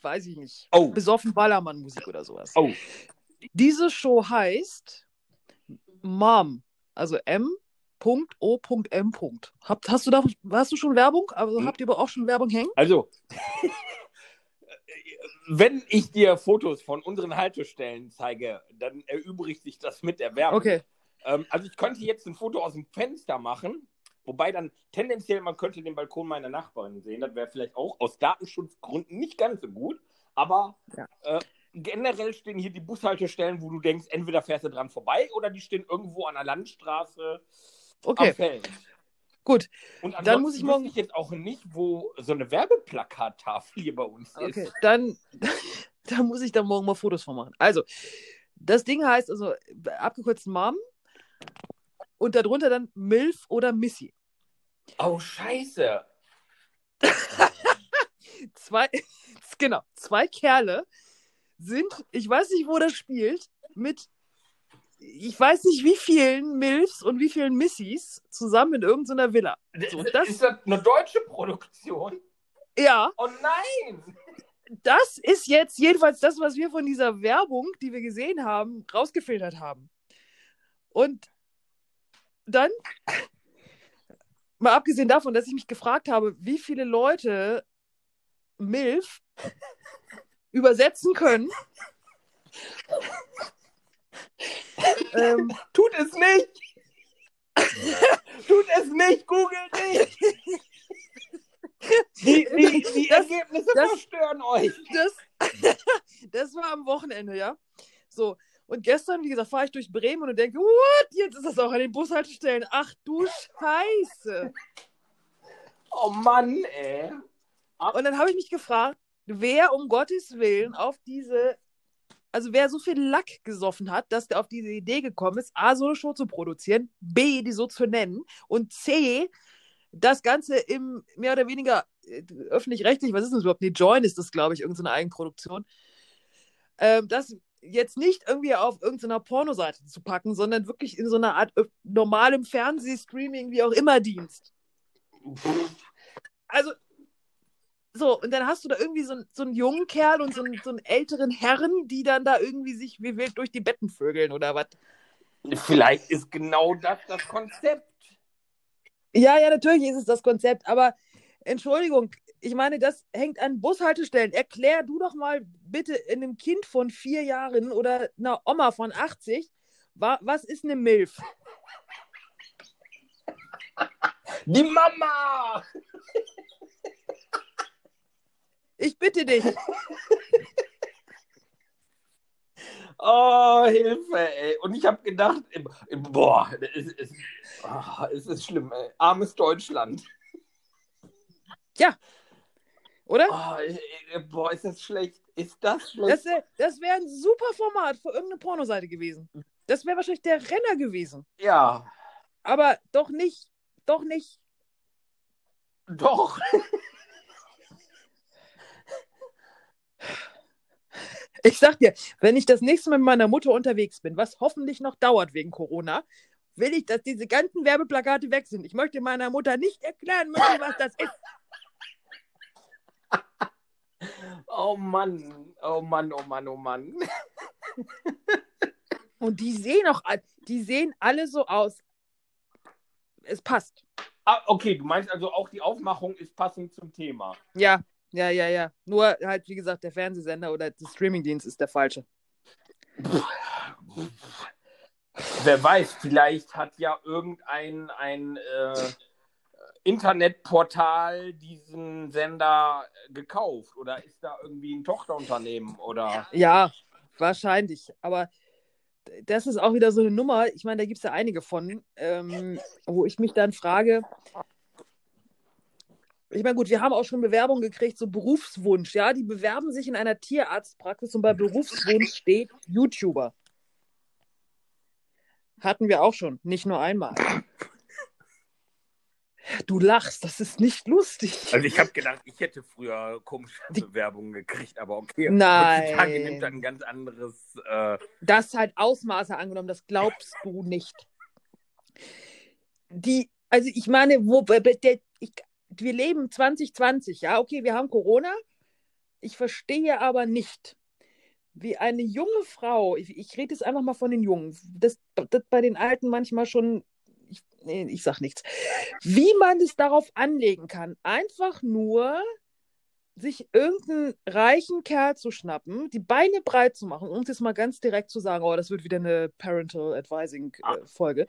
weiß ich nicht, oh. besoffen Ballermann-Musik oder sowas. Oh. Diese Show heißt Mom, also M.O.M. Habt, hast du da, hast du schon Werbung? Also hm. habt ihr aber auch schon Werbung hängen? Also, wenn ich dir Fotos von unseren Haltestellen zeige, dann erübrigt sich das mit der Werbung. Okay. Ähm, also ich könnte jetzt ein Foto aus dem Fenster machen, wobei dann tendenziell man könnte den Balkon meiner Nachbarin sehen. Das wäre vielleicht auch aus Datenschutzgründen nicht ganz so gut. Aber Ja. äh, generell stehen hier die Bushaltestellen, wo du denkst, entweder fährst du dran vorbei oder die stehen irgendwo an der Landstraße Okay, am Feld. gut. Und Dann muss ich morgen- ich jetzt auch nicht, wo so eine Werbeplakattafel hier bei uns Okay, ist. dann da muss ich da morgen mal Fotos von machen. Also, das Ding heißt also abgekürzt Mom und darunter dann Milf oder Missy. Oh, scheiße. Zwei, genau, zwei Kerle sind, ich weiß nicht, wo das spielt, mit, ich weiß nicht, wie vielen Milfs und wie vielen Missys zusammen in irgendeiner Villa. So, das- ist das eine deutsche Produktion? Ja, Oh nein! das ist jetzt jedenfalls das, was wir von dieser Werbung, die wir gesehen haben, rausgefiltert haben. Und dann, mal abgesehen davon, dass ich mich gefragt habe, wie viele Leute MILF übersetzen können. ähm, Tut es nicht! Tut es nicht! Google nicht! Die, die, die Das- Ergebnisse das- verstören euch! das, das war am Wochenende, ja. So, und gestern, wie gesagt, fahre ich durch Bremen und denke, what? Jetzt ist das auch an den Bushaltestellen. Ach du Scheiße. Oh Mann, ey. Und dann habe ich mich gefragt, wer um Gottes Willen auf diese, also wer so viel Lack gesoffen hat, dass der auf diese Idee gekommen ist, A, so eine Show zu produzieren, B, die so zu nennen und C, das Ganze im mehr oder weniger äh, öffentlich-rechtlich, was ist das überhaupt? Nee, Join ist das, glaube ich, irgendeine Eigenproduktion. Ähm, das jetzt nicht irgendwie auf irgendeiner Pornoseite zu packen, sondern wirklich in so einer Art äh, normalem Fernsehstreaming, wie auch immer Dienst. Also, so, und dann hast du da irgendwie so, einen- so einen jungen Kerl und so einen, so einen älteren Herren, die dann da irgendwie sich wie wild durch die Betten vögeln oder was. Vielleicht ist genau das das Konzept. Ja, ja, natürlich ist es das Konzept, aber Entschuldigung, ich meine, das hängt an Bushaltestellen. Erklär du doch mal bitte einem Kind von vier Jahren oder einer Oma von 80, wa was ist eine Milf? Die Mama! Ich bitte dich. Oh, Hilfe, ey. Und ich habe gedacht, boah, es ist, oh, es ist schlimm, ey. Armes Deutschland. Oder? Oh, boah, ist das schlecht. Ist das schlecht? Das, das wäre ein super Format für irgendeine Pornoseite gewesen. Das wäre wahrscheinlich der Renner gewesen. ja, Aber doch nicht, doch nicht. doch. Ich sag dir, wenn ich das nächste Mal mit meiner Mutter unterwegs bin, was hoffentlich noch dauert wegen Corona, will ich, dass diese ganzen Werbeplakate weg sind. Ich möchte meiner Mutter nicht erklären müssen, was das ist. Oh Mann, oh Mann, oh Mann, oh Mann. Und die sehen auch, die sehen alle so aus. Es passt. Ah, okay, du meinst also auch die Aufmachung ist passend zum Thema. Ja, ja, ja, ja. Nur halt, wie gesagt, der Fernsehsender oder der Streamingdienst ist der falsche. Wer weiß, vielleicht hat ja irgendein ein, äh, Internetportal diesen Sender gekauft oder ist da irgendwie ein Tochterunternehmen oder. Ja, wahrscheinlich. Aber das ist auch wieder so eine Nummer. Ich meine, da gibt es ja einige von, ähm, wo ich mich dann frage. Ich meine, gut, wir haben auch schon Bewerbungen gekriegt, so Berufswunsch, ja. Die bewerben sich in einer Tierarztpraxis und bei Berufswunsch steht YouTuber. Hatten wir auch schon, nicht nur einmal. Du lachst, das ist nicht lustig. Also ich habe gedacht, ich hätte früher komische Die- Bewerbungen gekriegt, aber okay. Nein. Heutzutage nimmt das ein ganz anderes. Äh, das hat Ausmaße angenommen, das glaubst du nicht. Die, also ich meine, wo, der, ich, wir leben 2020, ja, okay, wir haben Corona. Ich verstehe aber nicht, wie eine junge Frau, ich, ich rede jetzt einfach mal von den Jungen, das, das bei den Alten manchmal schon, ich, nee, ich sag nichts, wie man es darauf anlegen kann, einfach nur sich irgendeinen reichen Kerl zu schnappen, die Beine breit zu machen, um es jetzt mal ganz direkt zu sagen, oh, das wird wieder eine Parental Advising äh, Folge,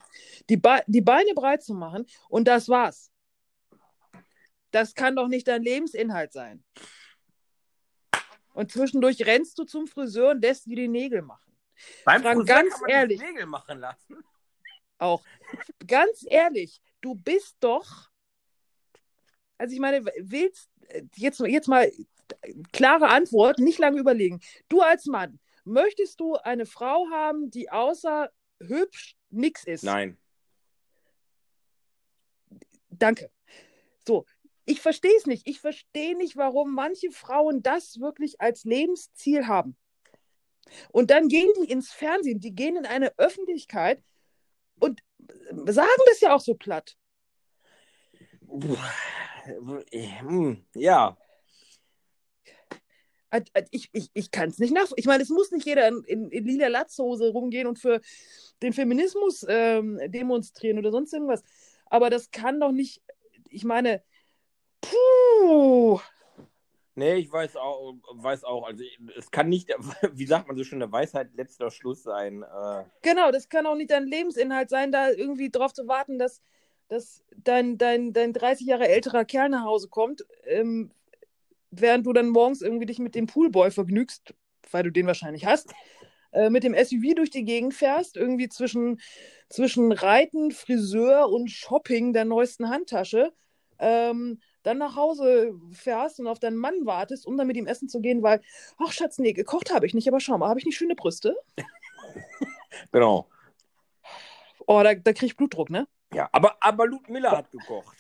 die, Be die Beine breit zu machen und das war's. Das kann doch nicht dein Lebensinhalt sein. Und zwischendurch rennst du zum Friseur und lässt dir die Nägel machen. Beim Frank, Friseur ganz kann man ehrlich. die Nägel machen lassen. Auch. Ganz ehrlich, du bist doch. Also ich meine, willst jetzt, jetzt mal klare Antwort, nicht lange überlegen. Du als Mann, möchtest du eine Frau haben, die außer hübsch nix ist? Nein. Danke. So, ich verstehe es nicht. Ich verstehe nicht, warum manche Frauen das wirklich als Lebensziel haben. Und dann gehen die ins Fernsehen, die gehen in eine Öffentlichkeit und sagen das ja auch so platt. Ja. Ich, ich, ich kann es nicht nachvollziehen. Ich meine, es muss nicht jeder in, in, in lila Latzhose rumgehen und für den Feminismus ähm, demonstrieren oder sonst irgendwas. Aber das kann doch nicht, ich meine, puh, Nee, ich weiß auch, weiß auch, also es kann nicht, wie sagt man so schön, der Weisheit letzter Schluss sein. Äh, genau, das kann auch nicht dein Lebensinhalt sein, da irgendwie drauf zu warten, dass, dass dein, dein, dein 30 Jahre älterer Kerl nach Hause kommt, ähm, während du dann morgens irgendwie dich mit dem Poolboy vergnügst, weil du den wahrscheinlich hast, äh, mit dem SUV durch die Gegend fährst, irgendwie zwischen, zwischen Reiten, Friseur und Shopping der neuesten Handtasche, ähm, dann nach Hause fährst und auf deinen Mann wartest, um dann mit ihm essen zu gehen, weil, ach Schatz, nee, gekocht habe ich nicht, aber schau mal, habe ich nicht schöne Brüste? genau. Oh, da, da krieg ich Blutdruck, ne? Ja, aber, aber Ludmilla hat gekocht.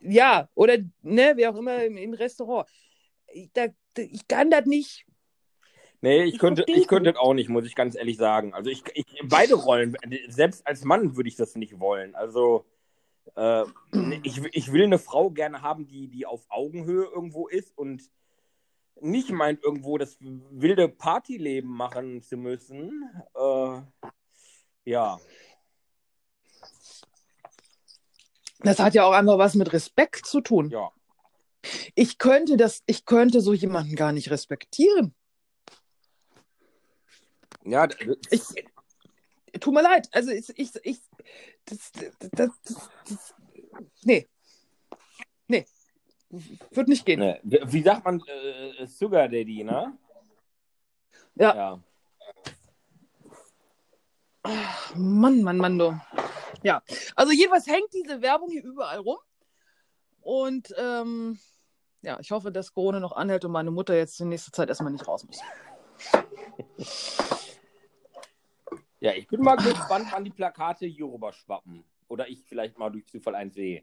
Ja, oder, ne, wie auch immer im, im Restaurant. Ich, da, ich kann das nicht. Nee, ich, Ich könnte, ich könnte das auch nicht, muss ich ganz ehrlich sagen. Also ich, ich beide Rollen, selbst als Mann würde ich das nicht wollen. Also äh, ich, ich will eine Frau gerne haben, die, die auf Augenhöhe irgendwo ist und nicht meint, irgendwo das wilde Partyleben machen zu müssen. Äh, ja. Das hat ja auch einfach was mit Respekt zu tun. Ja. Ich könnte das, ich könnte so jemanden gar nicht respektieren. Ja, Ich, tut mir leid. Also ich, ich, ich das, das, das, das, nee. Nee. Wird nicht gehen. ne, wie sagt man äh, Sugar Daddy, ne? Ja. Ja. Mann, Mann, Mann, du. Ja. Also jedenfalls hängt diese Werbung hier überall rum. Und ähm, ja, ich hoffe, dass Corona noch anhält und meine Mutter jetzt in nächster Zeit erstmal nicht raus muss. Ja, ich bin mal gespannt, wann die Plakate hier rüber schwappen. Oder ich vielleicht mal durch Zufall eins sehe.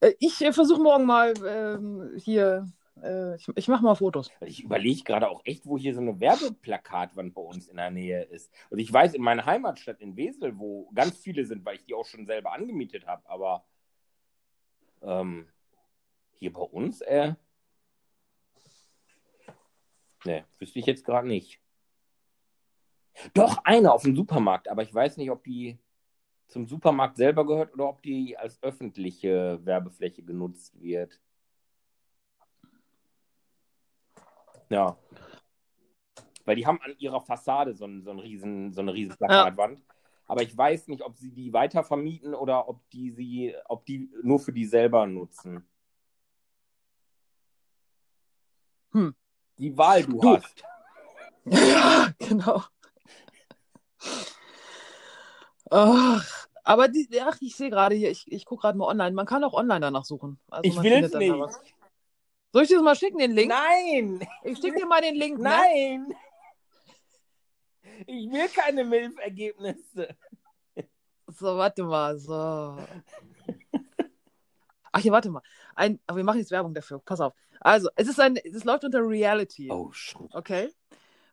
Äh, ich äh, versuche morgen mal ähm, hier, äh, ich, ich mache mal Fotos. Ich überlege gerade auch echt, wo hier so eine Werbeplakatwand bei uns in der Nähe ist. Und ich weiß, in meiner Heimatstadt in Wesel, wo ganz viele sind, weil ich die auch schon selber angemietet habe, aber ähm, hier bei uns, äh, ne, wüsste ich jetzt gerade nicht. Doch, eine auf dem Supermarkt, aber ich weiß nicht, ob die zum Supermarkt selber gehört oder ob die als öffentliche Werbefläche genutzt wird. Ja. Weil die haben an ihrer Fassade so, ein, so, ein riesen, so eine riesen Plakatwand. Aber ich weiß nicht, ob sie die weiter vermieten oder ob die sie, ob die nur für die selber nutzen. Hm. Die Wahl du Du. hast. Ja, genau. Ach, aber die, ach, ich sehe gerade hier, ich, ich gucke gerade mal online. Man kann auch online danach suchen. Also Ich dann da nicht. was. Soll ich dir das mal schicken, den Link? Nein! Ich schicke dir mal den Link. Ne? Nein! Ich will keine Milf-Ergebnisse. So, warte mal. So. Ach, hier, warte mal. Ein, aber wir machen jetzt Werbung dafür. Pass auf. Also, es ist ein, es läuft unter Reality. Oh, shit. Okay.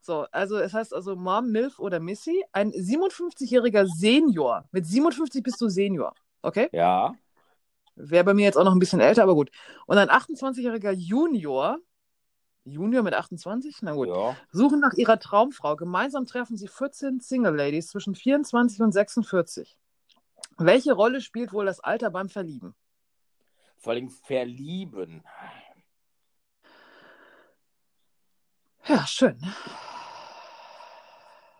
So, also es heißt also Mom, Milf oder Missy, ein 57-jähriger Senior. Mit 57 bist du Senior. Okay? Ja. Wäre bei mir jetzt auch noch ein bisschen älter, aber gut. Und ein 28-jähriger Junior, Junior mit 28? Na gut. Ja. Suchen nach ihrer Traumfrau. Gemeinsam treffen sie 14 Single Ladies zwischen 24 und 46. Welche Rolle spielt wohl das Alter beim Verlieben? Vor allem verlieben. Ja, schön.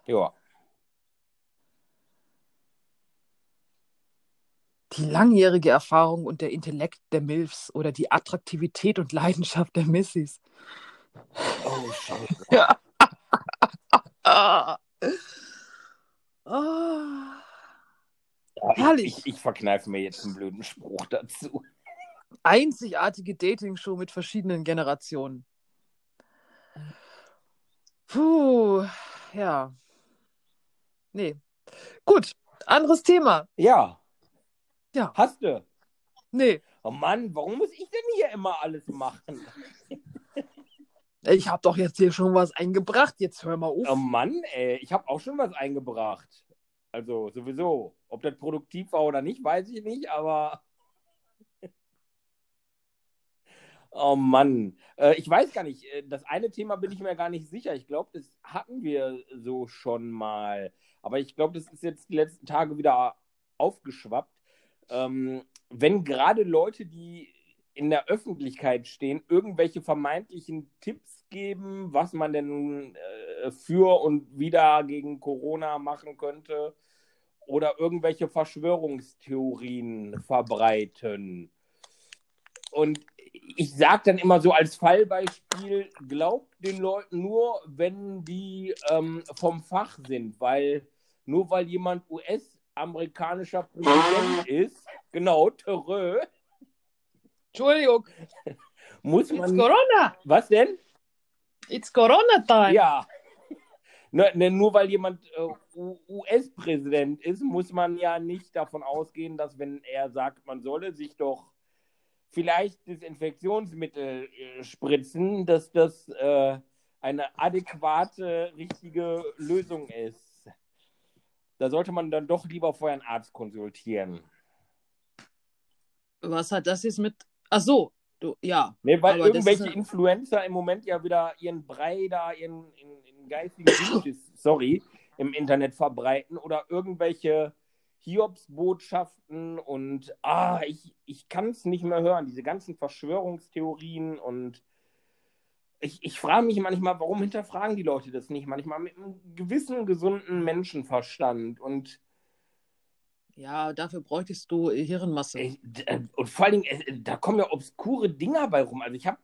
Ja. Die langjährige Erfahrung und der Intellekt der Milfs oder die Attraktivität und Leidenschaft der Missys. Oh, scheiße. Ja. Ja, Herrlich. Ich, ich, ich verkneife mir jetzt einen blöden Spruch dazu. Einzigartige Dating-Show mit verschiedenen Generationen. Puh, ja. Nee. Gut, anderes Thema. Ja. Ja. Hast du? Nee, Oh Mann, warum muss ich denn hier immer alles machen? ich habe doch jetzt hier schon was eingebracht. Jetzt hör mal auf. Oh Mann, ey, ich habe auch schon was eingebracht. Also sowieso. Ob das produktiv war oder nicht, weiß ich nicht, aber. Oh Mann. Äh, ich weiß gar nicht. äh, Das eine Thema bin ich mir gar nicht sicher. Ich glaube, das hatten wir so schon mal. Aber ich glaube, das ist jetzt die letzten Tage wieder aufgeschwappt. Ähm, wenn gerade Leute, die in der Öffentlichkeit stehen, irgendwelche vermeintlichen Tipps geben, was man denn äh, für und wieder gegen Corona machen könnte oder irgendwelche Verschwörungstheorien verbreiten. Und ich sage dann immer so als Fallbeispiel, glaubt den Leuten nur, wenn die ähm, vom Fach sind, weil nur weil jemand US-amerikanischer Präsident ist, genau, Terreux, Entschuldigung, muss it's man. Corona. Was denn? It's Corona time. Ja. Ne, ne, nur weil jemand äh, US-Präsident ist, muss man ja nicht davon ausgehen, dass wenn er sagt, man solle sich doch vielleicht Desinfektionsmittel äh, spritzen, dass das äh, eine adäquate, richtige Lösung ist. Da sollte man dann doch lieber vorher einen Arzt konsultieren. Was hat das jetzt mit. Ach so, du, ja. Ne, weil Aber irgendwelche ja- Influencer im Moment ja wieder ihren Brei da, ihren, ihren, ihren geistigen sorry, im Internet verbreiten oder irgendwelche Hiobsbotschaften und ah, ich, ich kann es nicht mehr hören, diese ganzen Verschwörungstheorien und ich, ich frage mich manchmal, warum hinterfragen die Leute das nicht? Manchmal mit einem gewissen gesunden Menschenverstand und Ja, dafür bräuchtest du Hirnmasse. Äh, Und vor allen Dingen, äh, da kommen ja obskure Dinger bei rum. Also ich habe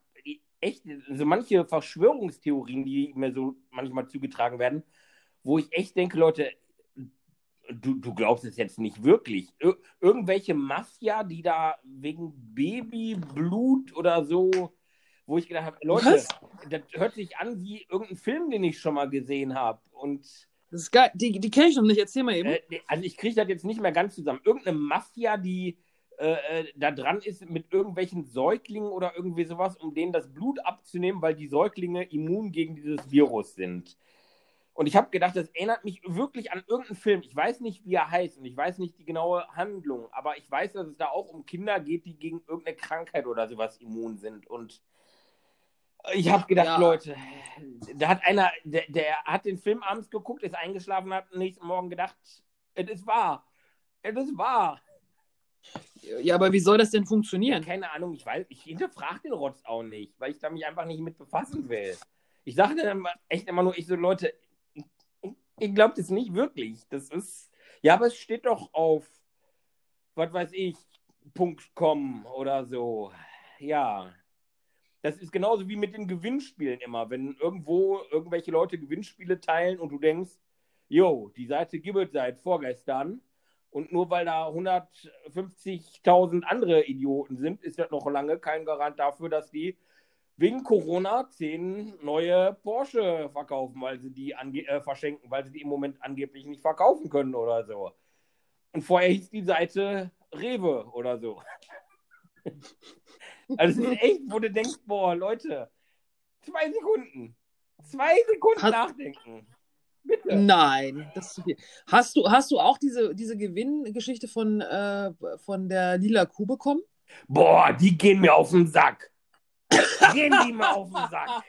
echt so manche Verschwörungstheorien, die mir so manchmal zugetragen werden, wo ich echt denke, Leute, du, du glaubst es jetzt nicht wirklich. Ir irgendwelche Mafia, die da wegen Babyblut oder so, wo ich gedacht habe, Leute, Was? das hört sich an wie irgendein Film, den ich schon mal gesehen habe. Und Das ist geil. Die, die kenne ich noch nicht. Erzähl mal eben. äh, also ich kriege das jetzt nicht mehr ganz zusammen. Irgendeine Mafia, die äh, äh, da dran ist mit irgendwelchen Säuglingen oder irgendwie sowas, um denen das Blut abzunehmen, weil die Säuglinge immun gegen dieses Virus sind. Und ich habe gedacht, das erinnert mich wirklich an irgendeinen Film. Ich weiß nicht, wie er heißt und ich weiß nicht die genaue Handlung, aber ich weiß, dass es da auch um Kinder geht, die gegen irgendeine Krankheit oder sowas immun sind. Und ich habe gedacht, Ja. Leute, da hat einer, der, der hat den Film abends geguckt, ist eingeschlafen, hat am nächsten Morgen gedacht, es ist wahr. Es ist wahr. Ja, aber wie soll das denn funktionieren? keine Ahnung, ich weiß, ich hinterfrage den Rotz auch nicht, weil ich da mich einfach nicht mit befassen will. Ich sage dann echt immer nur, ich so, Leute, ich, ich glaube das nicht wirklich. Das ist, ja, aber es steht doch auf, was weiß ich, .com oder so. Ja. Das ist genauso wie mit den Gewinnspielen immer. Wenn irgendwo irgendwelche Leute Gewinnspiele teilen und du denkst, jo, die Seite gibt es seit vorgestern und nur weil da 150.000 andere Idioten sind, ist das noch lange kein Garant dafür, dass die wegen Corona zehn neue Porsche verkaufen, weil sie die äh, verschenken, weil sie die im Moment angeblich nicht verkaufen können oder so. Und vorher hieß die Seite Rewe oder so. Also es ist echt, wo du denkst, boah, Leute, zwei Sekunden. Zwei Sekunden Hat- nachdenken. Bitte. Nein, das ist zu viel. Hast du, hast du auch diese, diese Gewinngeschichte von, äh, von der lila Kuh bekommen? Boah, die gehen mir auf den Sack. Gehen die mir auf den Sack.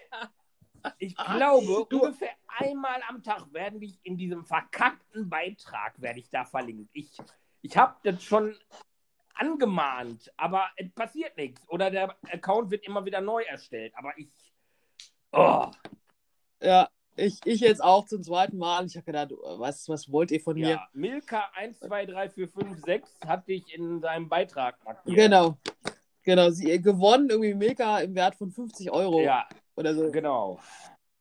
Ich glaube, Du- ungefähr einmal am Tag werden die in diesem verkackten Beitrag, werde ich da verlinkt. Ich, ich habe das schon angemahnt, aber es passiert nichts. Oder der Account wird immer wieder neu erstellt. Aber ich. Oh, Ja, ich, ich jetzt auch zum zweiten Mal. Ich habe gedacht, was, was wollt ihr von mir? Ja, Milka 1, 2, 3, 4, 5, 6 hat dich in seinem Beitrag markiert. Genau. Genau, sie äh, gewonnen, irgendwie Milka im Wert von 50 Euro Ja, oder so. genau.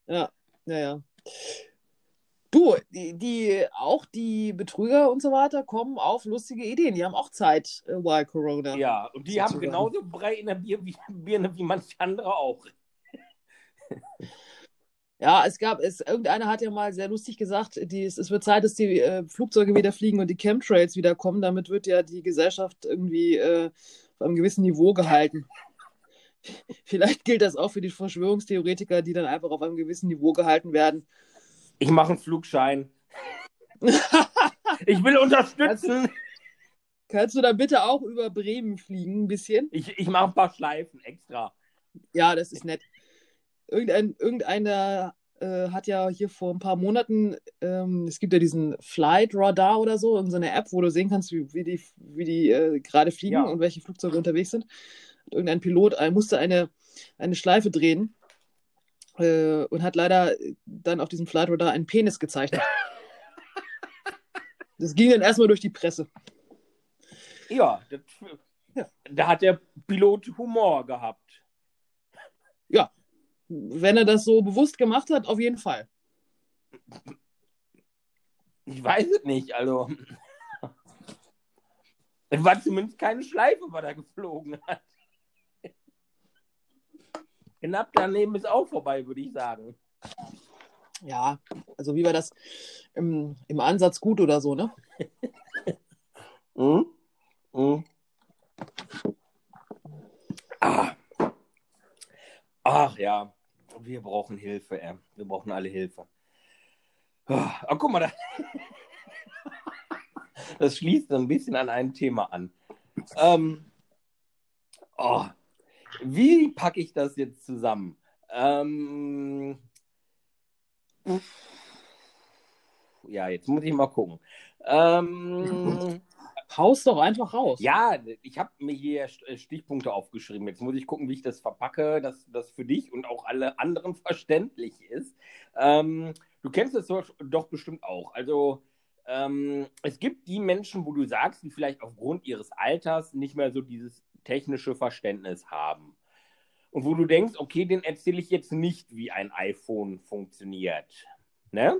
Ja, ja, ja. Du, die, die, auch die Betrüger und so weiter kommen auf lustige Ideen. Die haben auch Zeit, äh, while Corona. Ja, und die haben genauso Brei in der Bier wie, Birne wie manche andere auch. Ja, es gab, es, irgendeiner hat ja mal sehr lustig gesagt, die, es, es wird Zeit, dass die äh, Flugzeuge wieder fliegen und die Chemtrails wieder kommen. Damit wird ja die Gesellschaft irgendwie äh, auf einem gewissen Niveau gehalten. Vielleicht gilt das auch für die Verschwörungstheoretiker, die dann einfach auf einem gewissen Niveau gehalten werden. Ich mache einen Flugschein. Ich will unterstützen. Kannst du dann bitte auch über Bremen fliegen, ein bisschen? Ich, ich mache ein paar Schleifen extra. Ja, das ist nett. Irgendein, irgendeiner äh, hat ja hier vor ein paar Monaten, ähm, es gibt ja diesen Flight Radar oder so, so eine App, wo du sehen kannst, wie, wie die, wie die äh, gerade fliegen Ja. und welche Flugzeuge unterwegs sind. Hat irgendein Pilot äh, musste eine, eine Schleife drehen äh, und hat leider dann auf diesem Flight Radar einen Penis gezeichnet. Das ging dann erstmal durch die Presse. Ja, das, Ja. da hat der Pilot Humor gehabt. Wenn er das so bewusst gemacht hat, auf jeden Fall. Ich weiß es nicht, also. Es war zumindest keine Schleife, was er geflogen hat. Knapp daneben ist auch vorbei, würde ich sagen. Ja, also wie war das im, im Ansatz gut oder so, ne? Mhm. Mhm. Ah. Ach ja, wir brauchen Hilfe, ey. Wir brauchen alle Hilfe. Ah, oh, guck mal, da. das schließt so ein bisschen an ein Thema an. Ähm, oh, wie packe ich das jetzt zusammen? Ähm, ja, jetzt muss ich mal gucken. Ähm, Haus doch einfach raus. ja, ich habe mir hier St- Stichpunkte aufgeschrieben. Jetzt muss ich gucken, wie ich das verpacke, dass das für dich und auch alle anderen verständlich ist. Ähm, du kennst es doch, doch bestimmt auch. Also ähm, es gibt die Menschen, wo du sagst, die vielleicht aufgrund ihres Alters nicht mehr so dieses technische Verständnis haben. Und wo du denkst, okay, den erzähle ich jetzt nicht, wie ein iPhone funktioniert. Ne?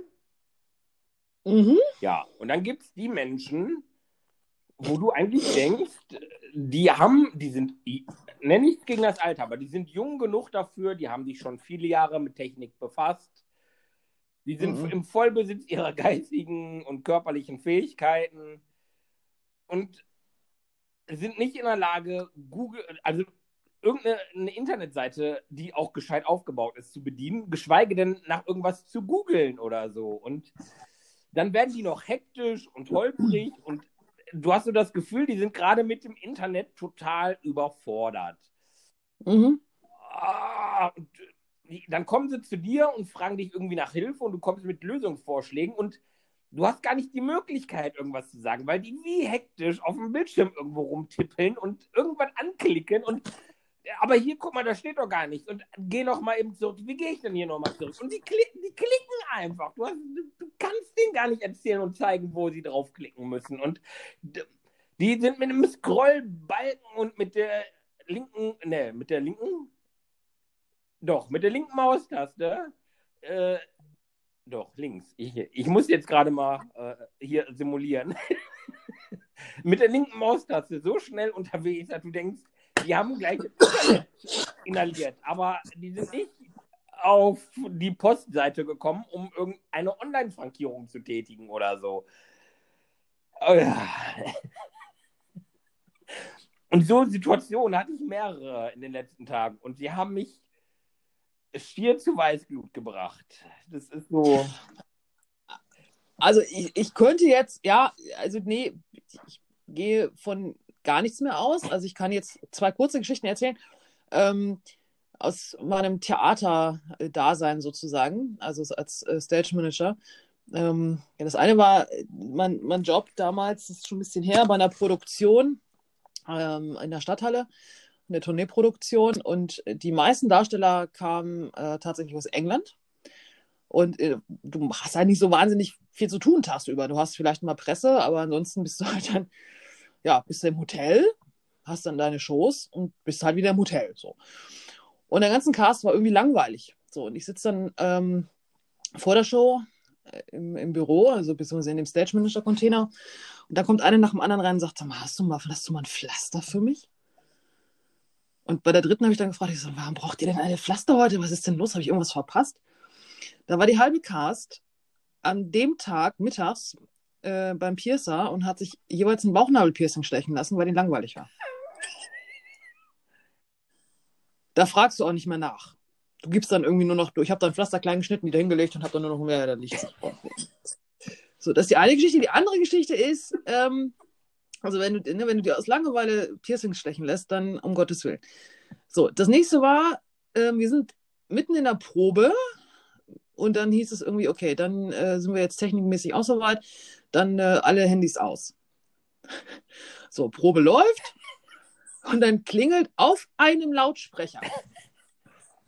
Mhm. Ja, und dann gibt es die Menschen, wo du eigentlich denkst, die haben, die sind, nenn nichts gegen das Alter, aber die sind jung genug dafür, die haben sich schon viele Jahre mit Technik befasst. Die sind Mhm. im Vollbesitz ihrer geistigen und körperlichen Fähigkeiten und sind nicht in der Lage, Google, also irgendeine eine Internetseite, die auch gescheit aufgebaut ist, zu bedienen, geschweige denn nach irgendwas zu googeln oder so. Und dann werden die noch hektisch und holprig und du hast so das Gefühl, die sind gerade mit dem Internet total überfordert. Mhm. Ah, dann kommen sie zu dir und fragen dich irgendwie nach Hilfe und du kommst mit Lösungsvorschlägen und du hast gar nicht die Möglichkeit, irgendwas zu sagen, weil die wie hektisch auf dem Bildschirm irgendwo rumtippeln und irgendwas anklicken und aber hier, guck mal, da steht doch gar nichts. Und geh noch mal eben zurück. Wie gehe ich denn hier noch mal zurück? Und die klicken, die klicken einfach. Du, hast, du kannst denen gar nicht erzählen und zeigen, wo sie draufklicken müssen. Und die sind mit einem Scrollbalken und mit der linken, ne, mit der linken, doch, mit der linken Maustaste, äh, doch, links. Ich, ich muss jetzt gerade mal äh, hier simulieren. mit der linken Maustaste so schnell unterwegs, dass du denkst, die haben gleich inhaliert, aber die sind nicht auf die Postseite gekommen, um irgendeine Online-Frankierung zu tätigen oder so. Oh ja. Und so Situationen hatte ich mehrere in den letzten Tagen und sie haben mich schier zu Weißglut gebracht. Das ist so. Also ich, ich könnte jetzt, ja, also nee, ich gehe von gar nichts mehr aus. Also ich kann jetzt zwei kurze Geschichten erzählen. Ähm, aus meinem Theater-Dasein sozusagen, also als äh, Stage Manager. Ähm, ja, das eine war mein, mein Job damals, das ist schon ein bisschen her, bei einer Produktion ähm, in der Stadthalle, eine Tourneeproduktion und die meisten Darsteller kamen äh, tatsächlich aus England. Und äh, du hast halt nicht so wahnsinnig viel zu tun tagsüber. Du hast vielleicht mal Presse, aber ansonsten bist du halt dann, ja, bist du im Hotel, hast dann deine Shows und bist halt wieder im Hotel. So. Und der ganze Cast war irgendwie langweilig. So, und ich sitze dann ähm, vor der Show äh, im, im Büro, also beziehungsweise in dem Stage Manager Container. Und da kommt einer nach dem anderen rein und sagt: hast du mal, hast du mal ein Pflaster für mich? Und bei der dritten habe ich dann gefragt, ich so, warum braucht ihr denn eine Pflaster heute? Was ist denn los? Habe ich irgendwas verpasst? Da war die halbe Cast an dem Tag mittags äh, beim Piercer und hat sich jeweils ein Bauchnabelpiercing stechen lassen, weil die langweilig war. Da fragst du auch nicht mehr nach. Du gibst dann irgendwie nur noch, ich habe dann Pflaster klein geschnitten, wieder hingelegt und habe dann nur noch mehr, dann nichts. So, das ist die eine Geschichte. Die andere Geschichte ist, ähm, also wenn du, ne, wenn du dir aus Langeweile Piercings stechen lässt, dann um Gottes Willen. So, das nächste war, äh, wir sind mitten in der Probe und dann hieß es irgendwie, okay, dann äh, sind wir jetzt technikmäßig auch soweit, dann äh, alle Handys aus. So, Probe läuft und dann klingelt auf einem Lautsprecher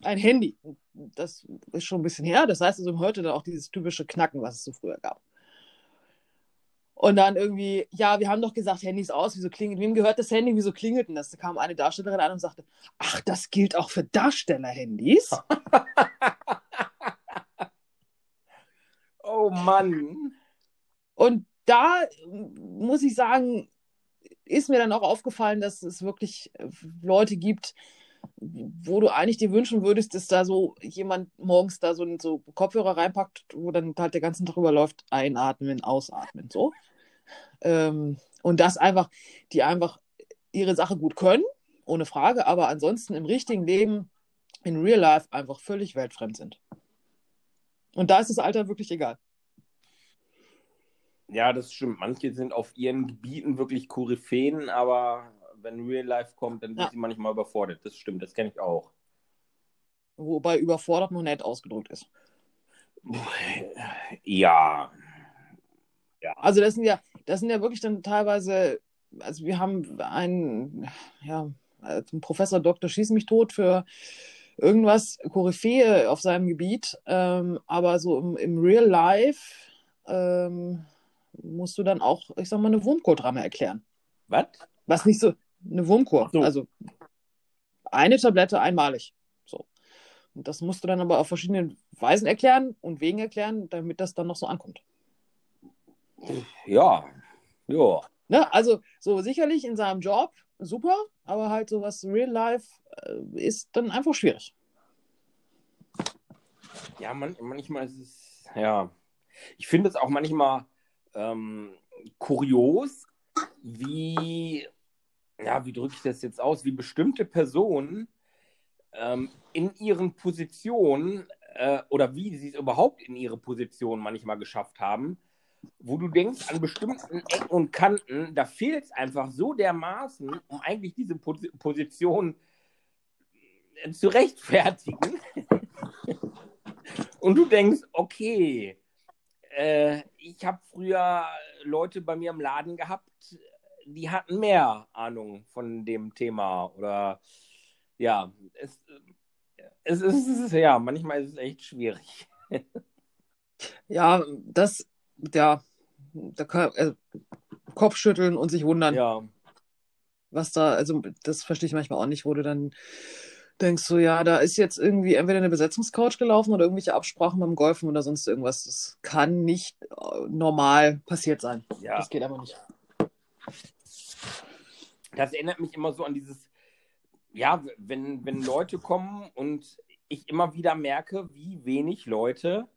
ein Handy. Das ist schon ein bisschen her, das heißt also heute dann auch dieses typische Knacken, was es so früher gab. Und dann irgendwie, ja, wir haben doch gesagt, Handys aus, wieso klingelt, wem gehört das Handy, wieso klingelt denn das? Da kam eine Darstellerin an und sagte, ach, das gilt auch für Darsteller-Handys. Mann. Und da muss ich sagen, ist mir dann auch aufgefallen, dass es wirklich Leute gibt, wo du eigentlich dir wünschen würdest, dass da so jemand morgens da so, so Kopfhörer reinpackt, wo dann halt der ganze Tag überläuft, einatmen, ausatmen, so. Ähm, und das einfach, die einfach ihre Sache gut können, ohne Frage, aber ansonsten im richtigen Leben, in real life, einfach völlig weltfremd sind. Und da ist das Alter wirklich egal. Ja, das stimmt. Manche sind auf ihren Gebieten wirklich Koryphäen, aber wenn Real Life kommt, dann sind ja. sie manchmal überfordert. Das stimmt, das kenne ich auch. Wobei überfordert noch nett ausgedrückt ist. Ja. ja. Also das sind ja, das sind ja wirklich dann teilweise, also wir haben einen, ja, einen Professor Dr. Schieß mich tot für irgendwas Koryphäe auf seinem Gebiet, ähm, aber so im, im Real Life ähm, musst du dann auch, ich sag mal, eine Wurmkohldramme erklären. Was? Was nicht so, eine Wurmkur. So. Also eine Tablette einmalig. So. Und das musst du dann aber auf verschiedenen Weisen erklären und Wegen erklären, damit das dann noch so ankommt. Ja, ja. Ne? Also so sicherlich in seinem Job super, aber halt so was Real Life äh, ist dann einfach schwierig. Ja, man, manchmal ist es, ja. Ich finde es auch manchmal ähm, kurios, wie ja, wie drücke ich das jetzt aus, wie bestimmte Personen ähm, in ihren Positionen äh, oder wie sie es überhaupt in ihre Position manchmal geschafft haben, wo du denkst, an bestimmten Ecken und Kanten, da fehlt es einfach so dermaßen, um eigentlich diese Pos Position äh, zu rechtfertigen. und du denkst, okay, äh, ich habe früher Leute bei mir im Laden gehabt, die hatten mehr Ahnung von dem Thema oder ja, es, es ist ja, manchmal ist es echt schwierig. ja, das, ja, da kann äh, Kopfschütteln und sich wundern. Ja. Was da, also das verstehe ich manchmal auch nicht, wo du dann denkst so, ja, da ist jetzt irgendwie entweder eine Besetzungscouch gelaufen oder irgendwelche Absprachen beim Golfen oder sonst irgendwas. Das kann nicht äh, normal passiert sein. Ja. Das geht aber nicht das erinnert mich immer so an dieses, ja, wenn, wenn Leute kommen und ich immer wieder merke, wie wenig Leute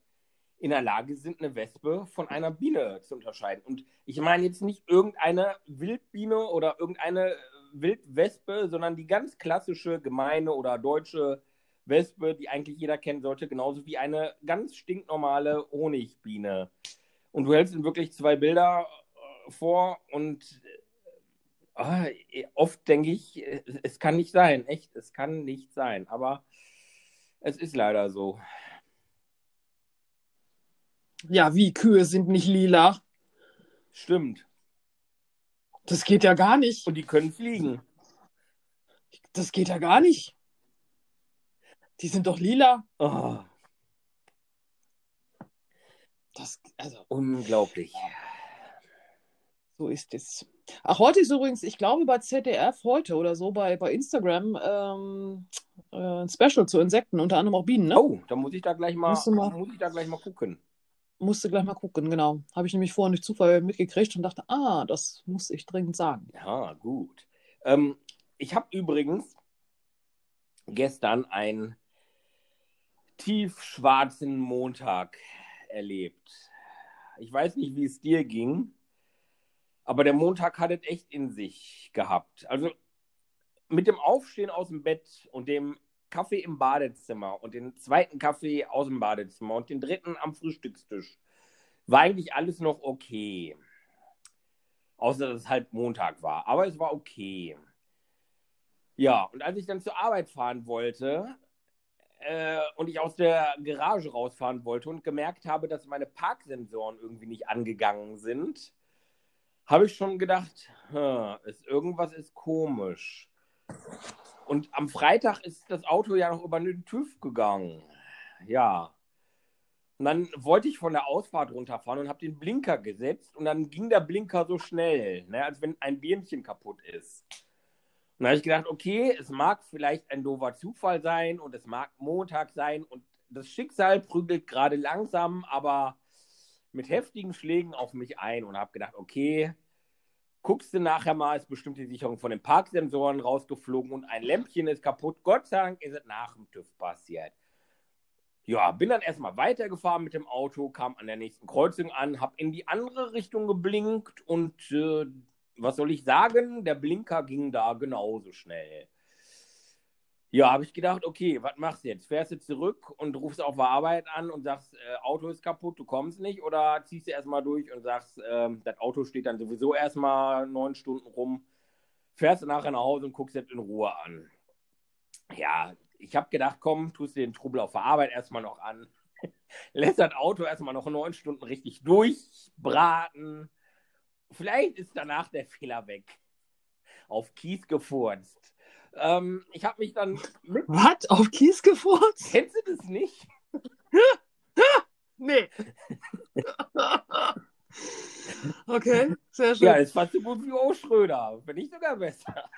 in der Lage sind, eine Wespe von einer Biene zu unterscheiden. Und ich meine jetzt nicht irgendeine Wildbiene oder irgendeine Wildwespe, sondern die ganz klassische gemeine oder deutsche Wespe, die eigentlich jeder kennen sollte, genauso wie eine ganz stinknormale Honigbiene. Und du hältst ihm wirklich zwei Bilder äh, vor und Ah, oft denke ich, es kann nicht sein, echt, es kann nicht sein. Aber es ist leider so. Ja, wie Kühe sind nicht lila. Stimmt. Das geht ja gar nicht. Und die können fliegen. Das geht ja gar nicht. Die sind doch lila. Oh. Das, also, Unglaublich. so ist es. Ach, heute ist übrigens, ich glaube, bei ZDF heute oder so, bei, bei Instagram, ähm, äh, ein Special zu Insekten, unter anderem auch Bienen, ne? Oh, da muss ich da gleich mal, mal- muss ich da gleich mal gucken. Musste gleich mal gucken, genau. Habe ich nämlich vorhin durch Zufall mitgekriegt und dachte, ah, das muss ich dringend sagen. Ja, gut. Ähm, ich habe übrigens gestern einen tiefschwarzen Montag erlebt. Ich weiß nicht, wie es dir ging, aber der Montag hat es echt in sich gehabt. Also mit dem Aufstehen aus dem Bett und dem Kaffee im Badezimmer und den zweiten Kaffee aus dem Badezimmer und den dritten am Frühstückstisch war eigentlich alles noch okay. Außer dass es halt Montag war. Aber es war okay. Ja, und als ich dann zur Arbeit fahren wollte äh, und ich aus der Garage rausfahren wollte und gemerkt habe, dass meine Parksensoren irgendwie nicht angegangen sind, habe ich schon gedacht, ist, irgendwas ist komisch. Und am Freitag ist das Auto ja noch über den TÜV gegangen. Ja. Und dann wollte ich von der Ausfahrt runterfahren und habe den Blinker gesetzt und dann ging der Blinker so schnell, ne, als wenn ein Birnchen kaputt ist. Und dann habe ich gedacht, okay, es mag vielleicht ein doofer Zufall sein und es mag Montag sein und das Schicksal prügelt gerade langsam, aber mit heftigen Schlägen auf mich ein und habe gedacht, okay, guckst du nachher mal, ist bestimmt die Sicherung von den Parksensoren rausgeflogen und ein Lämpchen ist kaputt. Gott sei Dank ist es nach dem TÜV passiert. Ja, bin dann erstmal weitergefahren mit dem Auto, kam an der nächsten Kreuzung an, habe in die andere Richtung geblinkt und äh, was soll ich sagen? Der Blinker ging da genauso schnell. Ja, habe ich gedacht, okay, was machst du jetzt? Fährst du zurück und rufst auf der Arbeit an und sagst, äh, Auto ist kaputt, du kommst nicht? Oder ziehst du erstmal durch und sagst, ähm, das Auto steht dann sowieso erstmal neun Stunden rum, fährst du nachher nach Hause und guckst jetzt in Ruhe an? Ja, ich habe gedacht, komm, tust dir den Trubel auf der Arbeit erstmal noch an. Lässt das Auto erstmal noch neun Stunden richtig durchbraten. Vielleicht ist danach der Fehler weg. Auf Kies gefurzt. Ähm, ich habe mich dann mit. Was? Auf Kies gefurzt? Kennst du das nicht? Nee. okay, sehr schön. Ja, ist fast so gut wie O. Schröder. Wenn nicht sogar besser.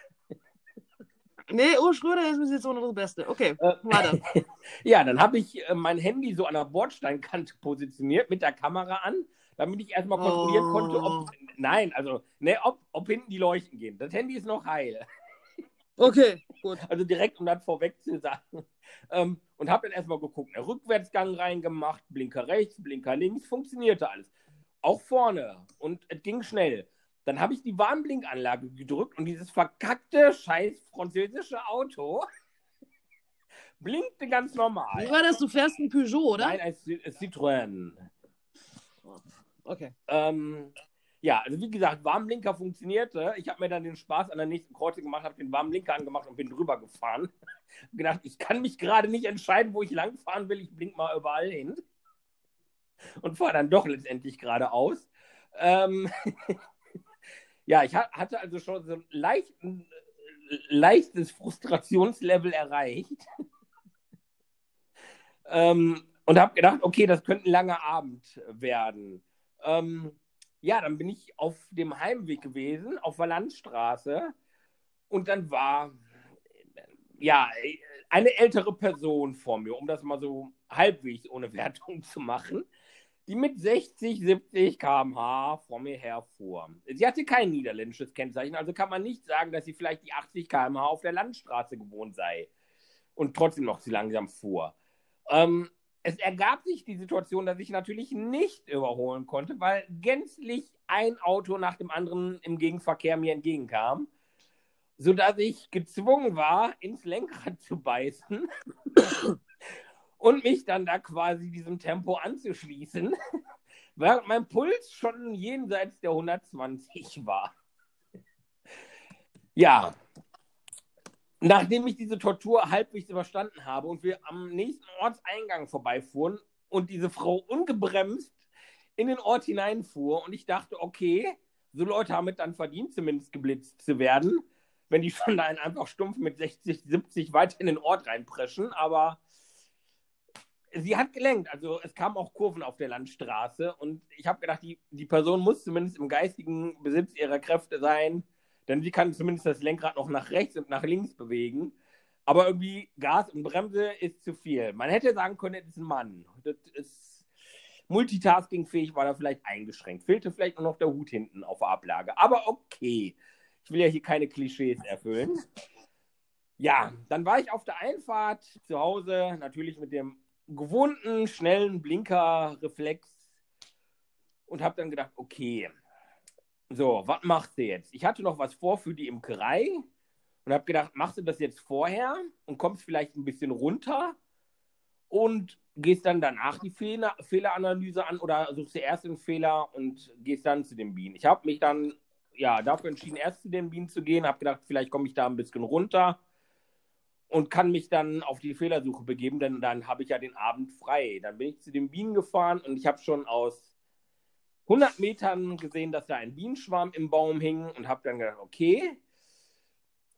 Nee, Ur Schröder ist bis jetzt so noch das Beste. Okay, Äh, weiter. Ja, dann habe ich äh, mein Handy so an der Bordsteinkante positioniert mit der Kamera an, damit ich erstmal kontrollieren Oh. konnte, ob. Nein, also, ne, ob, ob hinten die Leuchten gehen. Das Handy ist noch heil. Okay, gut. Also direkt, um das vorweg zu sagen. Ähm, und habe dann erstmal geguckt, einen Rückwärtsgang reingemacht, Blinker rechts, Blinker links, funktionierte alles. Auch vorne. Und es ging schnell. Dann habe ich die Warnblinkanlage gedrückt und dieses verkackte, scheiß französische Auto blinkte ganz normal. Wie war das? Du fährst ein Peugeot, oder? Nein, ein Ci- ein Citroën. Okay. Ähm, ja, also wie gesagt, Warnblinker funktionierte. Ich habe mir dann den Spaß an der nächsten Kreuzung gemacht, habe den Warnblinker angemacht und bin drüber gefahren. Hab gedacht, ich kann mich gerade nicht entscheiden, wo ich langfahren will. Ich blink mal überall hin. Und fahre dann doch letztendlich geradeaus. Ähm, ja, ich ha- hatte also schon so ein leichten, äh, leichtes Frustrationslevel erreicht. ähm, und habe gedacht, okay, das könnte ein langer Abend werden. Ähm, ja, dann bin ich auf dem Heimweg gewesen, auf der Landstraße. Und dann war, ja, eine ältere Person vor mir, um das mal so halbwegs ohne Wertung zu machen, die mit 60, 70 km/h vor mir herfuhr. Sie hatte kein niederländisches Kennzeichen, also kann man nicht sagen, dass sie vielleicht die 80 km/h auf der Landstraße gewohnt sei und trotzdem noch zu langsam fuhr. Ähm, es ergab sich die Situation, dass ich natürlich nicht überholen konnte, weil gänzlich ein Auto nach dem anderen im Gegenverkehr mir entgegenkam, sodass ich gezwungen war, ins Lenkrad zu beißen und mich dann da quasi diesem Tempo anzuschließen, während mein Puls schon jenseits der 120 war. Ja, Nachdem ich diese Tortur halbwegs überstanden habe und wir am nächsten Ortseingang vorbeifuhren und diese Frau ungebremst in den Ort hineinfuhr und ich dachte, okay, so Leute haben es dann verdient, zumindest geblitzt zu werden, wenn die schon da einfach stumpf mit 60, 70 weiter in den Ort reinpreschen, aber sie hat gelenkt. Also es kamen auch Kurven auf der Landstraße und ich habe gedacht, die, die Person muss zumindest im geistigen Besitz ihrer Kräfte sein, denn sie kann zumindest das Lenkrad noch nach rechts und nach links bewegen. Aber irgendwie Gas und Bremse ist zu viel. Man hätte sagen können, das ist ein Mann. Das ist multitaskingfähig, war da vielleicht eingeschränkt. Fehlte vielleicht nur noch der Hut hinten auf der Ablage. Aber okay. Ich will ja hier keine Klischees erfüllen. Ja, dann war ich auf der Einfahrt zu Hause, natürlich mit dem gewohnten, schnellen Blinkerreflex und habe dann gedacht, okay, so, was machst du jetzt? Ich hatte noch was vor für die Imkerei und habe gedacht, machst du das jetzt vorher und kommst vielleicht ein bisschen runter und gehst dann danach die Fehler, Fehleranalyse an oder suchst du erst den Fehler und gehst dann zu den Bienen. Ich habe mich dann ja dafür entschieden, erst zu den Bienen zu gehen, habe gedacht, vielleicht komme ich da ein bisschen runter und kann mich dann auf die Fehlersuche begeben, denn dann habe ich ja den Abend frei. Dann bin ich zu den Bienen gefahren und ich habe schon aus 100 Metern gesehen, dass da ein Bienenschwarm im Baum hing und habe dann gedacht, okay,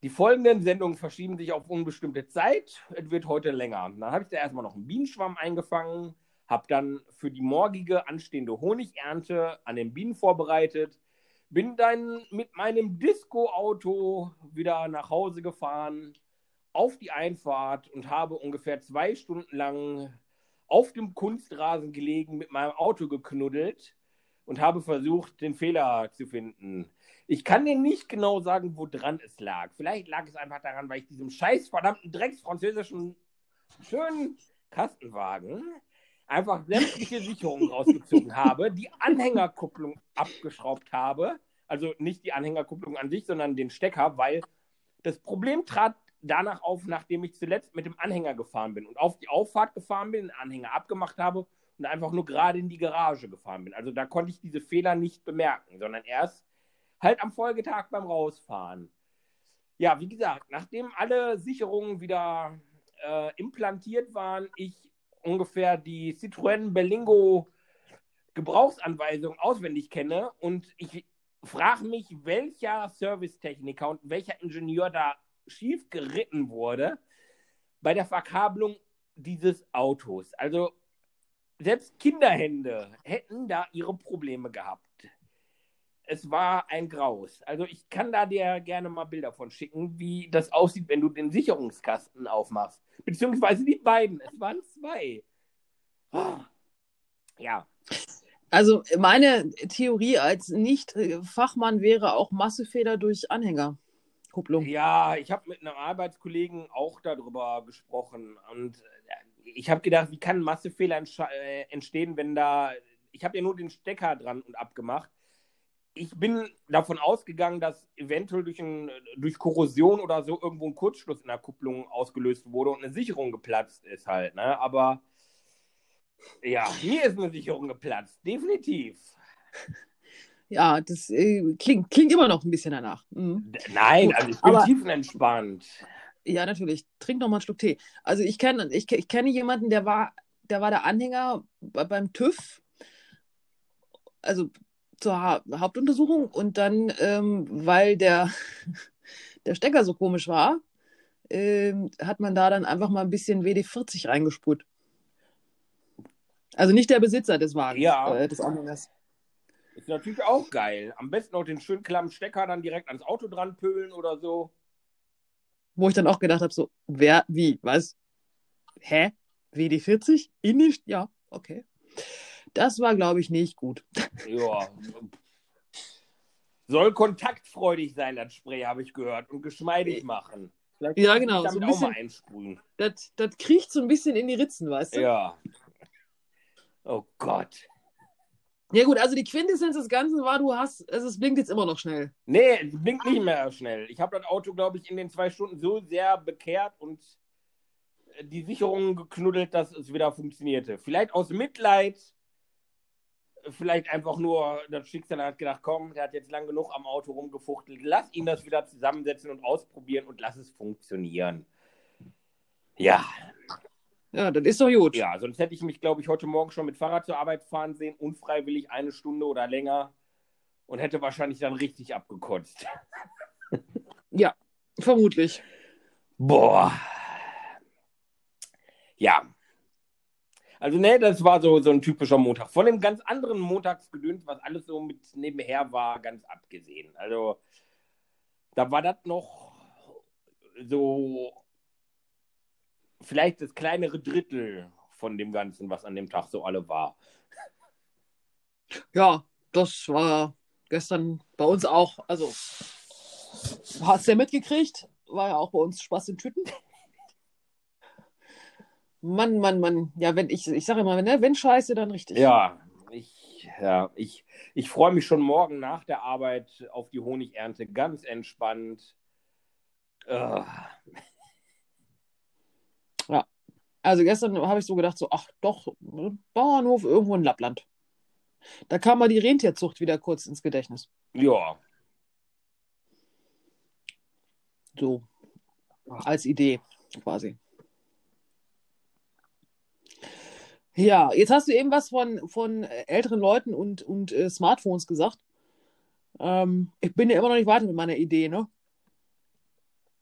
die folgenden Sendungen verschieben sich auf unbestimmte Zeit. Es wird heute länger. Dann habe ich da erstmal noch einen Bienenschwarm eingefangen, habe dann für die morgige anstehende Honigernte an den Bienen vorbereitet, bin dann mit meinem Disco-Auto wieder nach Hause gefahren, auf die Einfahrt und habe ungefähr zwei Stunden lang auf dem Kunstrasen gelegen, mit meinem Auto geknuddelt und habe versucht, den Fehler zu finden. Ich kann dir nicht genau sagen, woran es lag. Vielleicht lag es einfach daran, weil ich diesem scheiß verdammten drecksfranzösischen schönen Kastenwagen einfach sämtliche Sicherungen rausgezogen habe, die Anhängerkupplung abgeschraubt habe. Also nicht die Anhängerkupplung an sich, sondern den Stecker, weil das Problem trat danach auf, nachdem ich zuletzt mit dem Anhänger gefahren bin und auf die Auffahrt gefahren bin, den Anhänger abgemacht habe und einfach nur gerade in die Garage gefahren bin. Also da konnte ich diese Fehler nicht bemerken, sondern erst halt am Folgetag beim Rausfahren. Ja, wie gesagt, nachdem alle Sicherungen wieder äh, implantiert waren, ich ungefähr die Citroën Berlingo Gebrauchsanweisung auswendig kenne und ich frage mich, welcher Servicetechniker und welcher Ingenieur da schief geritten wurde bei der Verkabelung dieses Autos. Also selbst Kinderhände hätten da ihre Probleme gehabt. Es war ein Graus. Also ich kann da dir gerne mal Bilder von schicken, wie das aussieht, wenn du den Sicherungskasten aufmachst. Beziehungsweise die beiden. Es waren zwei. Oh. Ja. Also meine Theorie als Nicht-Fachmann wäre auch Massefeder durch Anhängerkupplung. Ja, ich habe mit einem Arbeitskollegen auch darüber gesprochen und ich habe gedacht, wie kann ein Massefehler äh, entstehen, wenn da. Ich habe ja nur den Stecker dran und abgemacht. Ich bin davon ausgegangen, dass eventuell durch, ein, durch Korrosion oder so irgendwo ein Kurzschluss in der Kupplung ausgelöst wurde und eine Sicherung geplatzt ist halt. Ne? Aber ja, mir ist eine Sicherung geplatzt, definitiv. Ja, das äh, klingt, klingt immer noch ein bisschen danach. Mhm. Nein, also ich bin tiefenentspannt. Ja, natürlich. Trink noch mal einen Schluck Tee. Also ich kenne ich, ich kenne jemanden, der war, der war der Anhänger beim TÜV, also zur ha Hauptuntersuchung und dann, ähm, weil der, der Stecker so komisch war, ähm, hat man da dann einfach mal ein bisschen WD-40 reingespult. Also nicht der Besitzer des Wagens, ja. äh, des Anhängers. Ist natürlich auch geil. Am besten auch den schönen klammen Stecker dann direkt ans Auto dran pölen oder so. Wo ich dann auch gedacht habe, so, wer, wie, was? Hä? WD40? In die, ja, okay. Das war, glaube ich, nicht gut. Ja. Soll kontaktfreudig sein, das Spray, habe ich gehört, und geschmeidig machen. Vielleicht ja, genau. So ein bisschen, auch mal einsprühen. Das, das kriecht so ein bisschen in die Ritzen, weißt du? Ja. Oh Gott. Ja gut, also die Quintessenz des Ganzen war, du hast, also es blinkt jetzt immer noch schnell. Nee, es blinkt nicht mehr schnell. Ich habe das Auto, glaube ich, in den zwei Stunden so sehr bekehrt und die Sicherungen geknuddelt, dass es wieder funktionierte. Vielleicht aus Mitleid, vielleicht einfach nur, das Schicksal hat gedacht, komm, der hat jetzt lang genug am Auto rumgefuchtelt, lass ihn das wieder zusammensetzen und ausprobieren und lass es funktionieren. Ja, ja, das ist doch gut. Ja, sonst hätte ich mich, glaube ich, heute Morgen schon mit Fahrrad zur Arbeit fahren sehen, unfreiwillig eine Stunde oder länger und hätte wahrscheinlich dann richtig abgekotzt. ja, vermutlich. Boah. Ja. Also, ne, das war so, so ein typischer Montag. Von dem ganz anderen Montagsgedöns, was alles so mit nebenher war, ganz abgesehen. Also, da war das noch so vielleicht das kleinere Drittel von dem Ganzen, was an dem Tag so alle war. Ja, das war gestern bei uns auch. Also, hast du ja mitgekriegt? War ja auch bei uns Spaß in Tüten. Mann, Mann, Mann. Ja, wenn ich, ich sage immer, ne, wenn scheiße, dann richtig. Ja, ich, ja, ich, ich freue mich schon morgen nach der Arbeit auf die Honigernte, ganz entspannt. Uh. Also gestern habe ich so gedacht, so, ach doch, Bauernhof irgendwo in Lappland. Da kam mal die Rentierzucht wieder kurz ins Gedächtnis. Ja. So. Als Idee quasi. Ja, jetzt hast du eben was von, von älteren Leuten und, und äh, Smartphones gesagt. Ähm, ich bin ja immer noch nicht weiter mit meiner Idee, ne?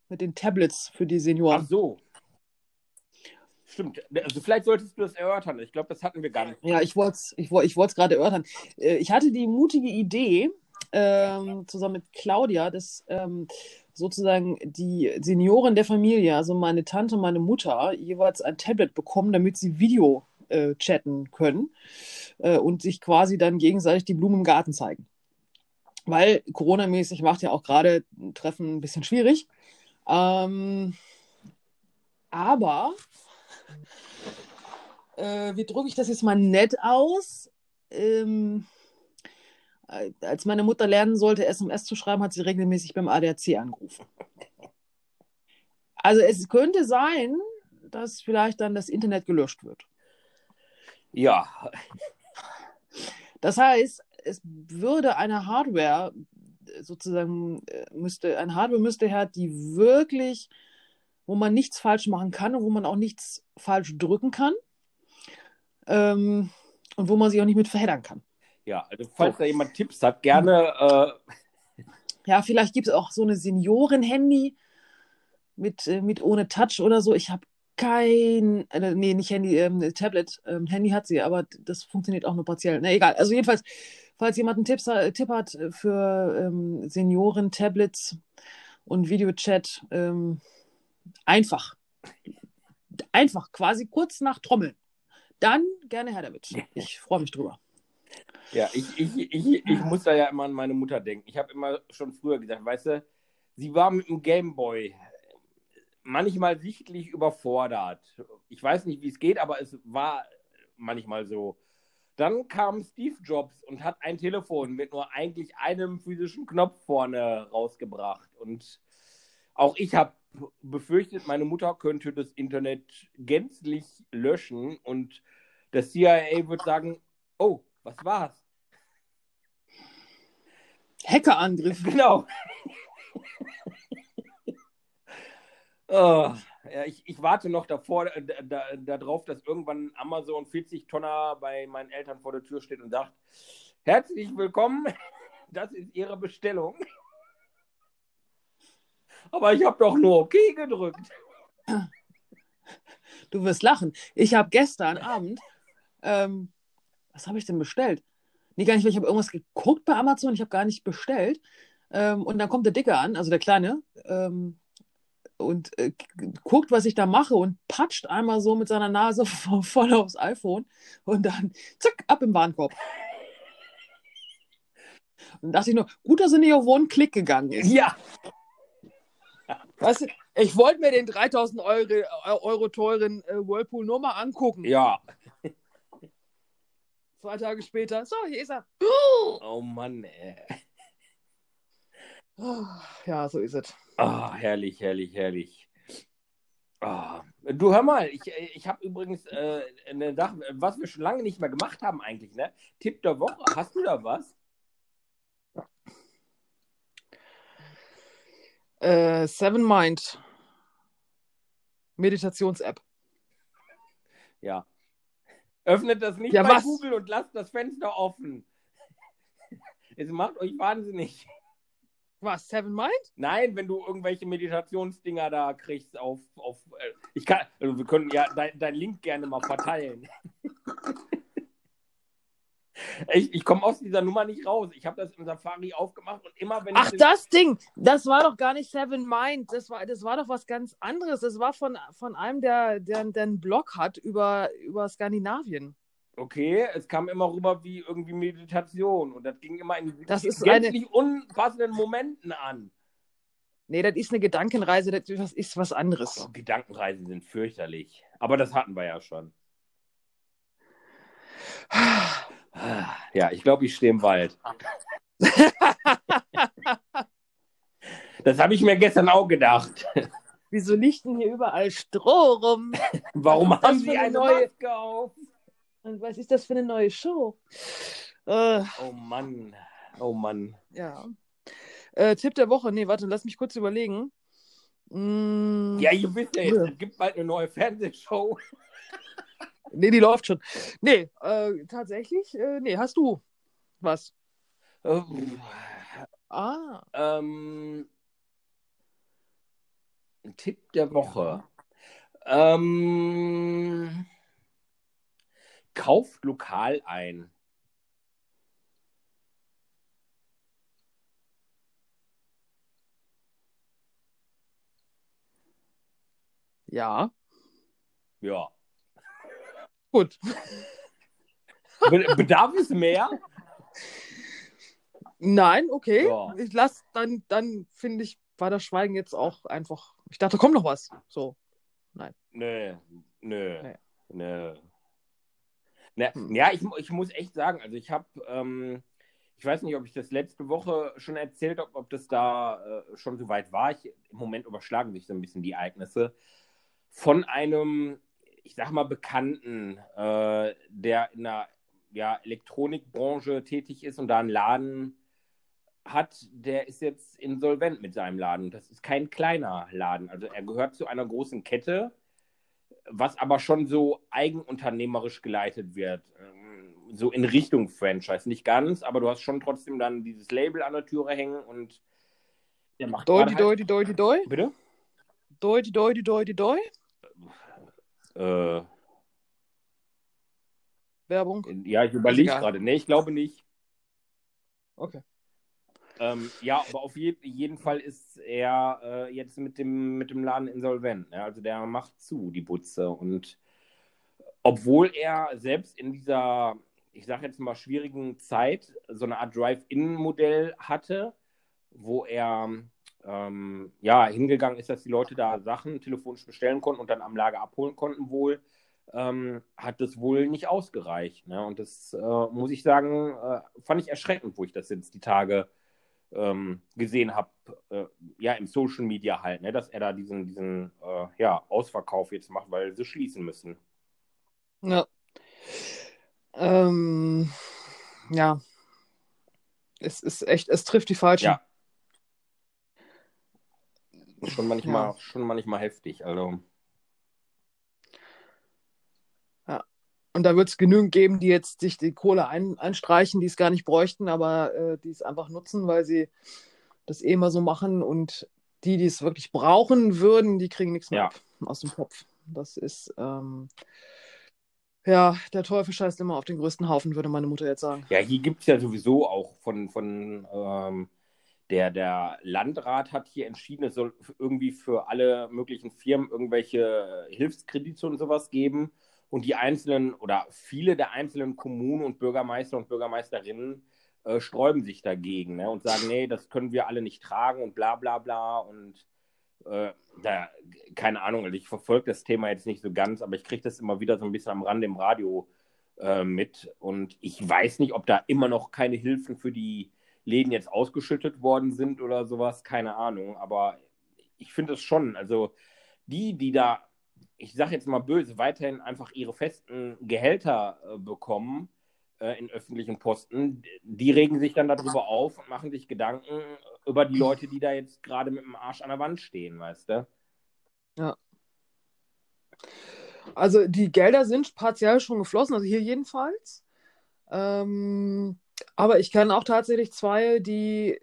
Mit den Tablets für die Senioren. Ach so. Stimmt. Also vielleicht solltest du das erörtern. Ich glaube, das hatten wir gar nicht. Ja, ich wollte es ich wollt, ich gerade erörtern. Äh, ich hatte die mutige Idee, ähm, zusammen mit Claudia, dass ähm, sozusagen die Senioren der Familie, also meine Tante und meine Mutter, jeweils ein Tablet bekommen, damit sie Video äh, chatten können äh, und sich quasi dann gegenseitig die Blumen im Garten zeigen. Weil Corona-mäßig macht ja auch gerade Treffen ein bisschen schwierig. Ähm, aber äh, wie drücke ich das jetzt mal nett aus? Ähm, als meine Mutter lernen sollte, SMS zu schreiben, hat sie regelmäßig beim ADAC angerufen. Also es könnte sein, dass vielleicht dann das Internet gelöscht wird. Ja. Das heißt, es würde eine Hardware sozusagen müsste ein Hardware müsste her, die wirklich, wo man nichts falsch machen kann und wo man auch nichts falsch drücken kann ähm, und wo man sich auch nicht mit verheddern kann. Ja, also falls so. da jemand Tipps hat, gerne. Äh... Ja, vielleicht gibt es auch so eine Senioren-Handy mit, äh, mit ohne Touch oder so. Ich habe kein, äh, nee, nicht Handy, ähm, Tablet. Ähm, Handy hat sie, aber das funktioniert auch nur partiell. Na, egal. Also jedenfalls, falls jemand einen Tipp, äh, Tipp hat für ähm, Senioren, Tablets und Videochat, ähm, einfach. Einfach, quasi kurz nach Trommeln. Dann gerne her damit. Ich freue mich drüber. Ja, ich, ich, ich, ich muss da ja immer an meine Mutter denken. Ich habe immer schon früher gesagt, weißt du, sie war mit dem Gameboy manchmal sichtlich überfordert. Ich weiß nicht, wie es geht, aber es war manchmal so. Dann kam Steve Jobs und hat ein Telefon mit nur eigentlich einem physischen Knopf vorne rausgebracht. Und auch ich habe befürchtet, meine Mutter könnte das Internet gänzlich löschen und das CIA würde sagen, oh, was war's? Hackerangriff. Genau. oh, ja, ich, ich, warte noch davor, äh, da, da, darauf, dass irgendwann Amazon 40 Tonner bei meinen Eltern vor der Tür steht und sagt: Herzlich willkommen, das ist Ihre Bestellung. Aber ich habe doch nur OK gedrückt. Du wirst lachen. Ich habe gestern Abend, ähm, was habe ich denn bestellt? Nee, gar nicht, ich habe irgendwas geguckt bei Amazon, ich habe gar nicht bestellt. Ähm, und dann kommt der Dicke an, also der Kleine, ähm, und äh, guckt, was ich da mache und patscht einmal so mit seiner Nase voll aufs iPhone und dann zack, ab im Warenkorb. Und dachte ich nur, gut, dass er nicht auf One-Click gegangen ist. Ja. Weißt du, ich wollte mir den 3000 Euro, Euro teuren äh, Whirlpool nur mal angucken. Ja. Zwei Tage später, so, hier ist er. Oh Mann, ey. Ja, so ist es. Oh, herrlich, herrlich, herrlich. Oh. Du hör mal, ich, ich habe übrigens äh, eine Sache, was wir schon lange nicht mehr gemacht haben eigentlich, ne? Tipp der Woche, hast du da was? Äh, Seven Mind. Meditations-App. Ja. Öffnet das nicht ja, bei was? Google und lasst das Fenster offen. Es macht euch wahnsinnig. Was, Seven Mind? Nein, wenn du irgendwelche Meditationsdinger da kriegst auf. auf äh, ich kann, also wir können ja dein, dein Link gerne mal verteilen. Ich, ich komme aus dieser Nummer nicht raus. Ich habe das im Safari aufgemacht und immer wenn Ach, ich. das Ding, das war doch gar nicht Seven Mind. Das war, das war doch was ganz anderes. Das war von, von einem, der, der, der einen Blog hat über, über Skandinavien. Okay, es kam immer rüber wie irgendwie Meditation und das ging immer in Das ist gänzlich unpassenden Momenten an. Nee, das ist eine Gedankenreise, das ist- ist was anderes. Oh, Gedankenreisen sind fürchterlich. Aber das hatten wir ja schon. Ja, ich glaube, ich stehe im Wald. Das habe ich mir gestern auch gedacht. Wieso liegt denn hier überall Stroh rum? Warum haben Sie eine eine neue- Maske auf? Und was ist das für eine neue Show? Äh, Oh Mann, oh Mann. ja. Äh, Tipp der Woche. Nee, warte, lass mich kurz überlegen. Mm, Ja, ihr wisst ja jetzt, Ja. es gibt bald eine neue Fernsehshow. Nee, die läuft schon. Nee, äh, tatsächlich, äh, nee, hast du was? Äh, Ah, Ähm, Tipp der Woche. Ähm, kauft lokal ein. ja. Ja. Gut. Be bedarf es mehr? Nein, okay. Ja. Ich lass, dann, dann finde ich, war das Schweigen jetzt auch einfach. Ich dachte, kommt noch was. So. Nö, nö, Nee. nö. Hm. Ja, ich, ich muss echt sagen, also ich habe, ähm, ich weiß nicht, ob ich das letzte Woche schon erzählt habe, ob das da äh, schon so weit war. Ich, Im Moment überschlagen sich so ein bisschen die Ereignisse. Von einem, ich sag mal, Bekannten, äh, der in der ja, Elektronikbranche tätig ist und da einen Laden hat, der ist jetzt insolvent mit seinem Laden. Das ist kein kleiner Laden. Also er gehört zu einer großen Kette, was aber schon so eigenunternehmerisch geleitet wird. Ähm, So in Richtung Franchise. Nicht ganz, aber du hast schon trotzdem dann dieses Label an der Türe hängen und der macht Doi, doi, halt... doi, die doi. Bitte? Doi, doi, doi, die doi. Äh, Werbung. ja, ich überlege gerade. Nee, ich glaube nicht. Okay. Ähm, ja, aber auf je jeden Fall ist er äh, jetzt mit dem, mit dem Laden insolvent. Ne? Also der macht zu, die Butze. Und obwohl er selbst in dieser, ich sage jetzt mal, schwierigen Zeit so eine Art Drive-In-Modell hatte, wo er ähm, ja hingegangen ist, dass die Leute da Sachen telefonisch bestellen konnten und dann am Lager abholen konnten wohl, ähm, hat das wohl nicht ausgereicht. Ne? Und das äh, muss ich sagen, äh, fand ich erschreckend, wo ich das jetzt die Tage ähm, gesehen habe, äh, ja, im Social Media halt, ne, dass er da diesen, diesen äh, ja, Ausverkauf jetzt macht, weil sie schließen müssen. Ja. Ähm, ja. Es ist echt, es trifft die Falschen. Ja. Schon manchmal, Ja. schon manchmal heftig. Also, Und da wird es genügend geben, die jetzt sich die Kohle ein, einstreichen, die es gar nicht bräuchten, aber äh, die es einfach nutzen, weil sie das eh immer so machen. Und die, die es wirklich brauchen würden, die kriegen nichts mehr Ja. ab aus dem Kopf. Das ist, ähm, ja, der Teufel scheißt immer auf den größten Haufen, würde meine Mutter jetzt sagen. ja, hier gibt es ja sowieso auch von, von ähm, der, der Landrat hat hier entschieden, es soll irgendwie für alle möglichen Firmen irgendwelche Hilfskredite und sowas geben. Und die einzelnen oder viele der einzelnen Kommunen und Bürgermeister und Bürgermeisterinnen äh, sträuben sich dagegen ne, und sagen, nee, das können wir alle nicht tragen und bla bla bla. Und äh, da, keine Ahnung, also ich verfolge das Thema jetzt nicht so ganz, aber ich kriege das immer wieder so ein bisschen am Rande im Radio äh, mit. Und ich weiß nicht, ob da immer noch keine Hilfen für die Läden jetzt ausgeschüttet worden sind oder sowas, keine Ahnung. Aber ich finde es schon, also die, die da ich sage jetzt mal böse, weiterhin einfach ihre festen Gehälter äh, bekommen äh, in öffentlichen Posten, die regen sich dann darüber auf und machen sich Gedanken über die Leute, die da jetzt gerade mit dem Arsch an der Wand stehen, weißt du? Also die Gelder sind partiell schon geflossen, also hier jedenfalls. Ähm, aber ich kenne auch tatsächlich zwei, die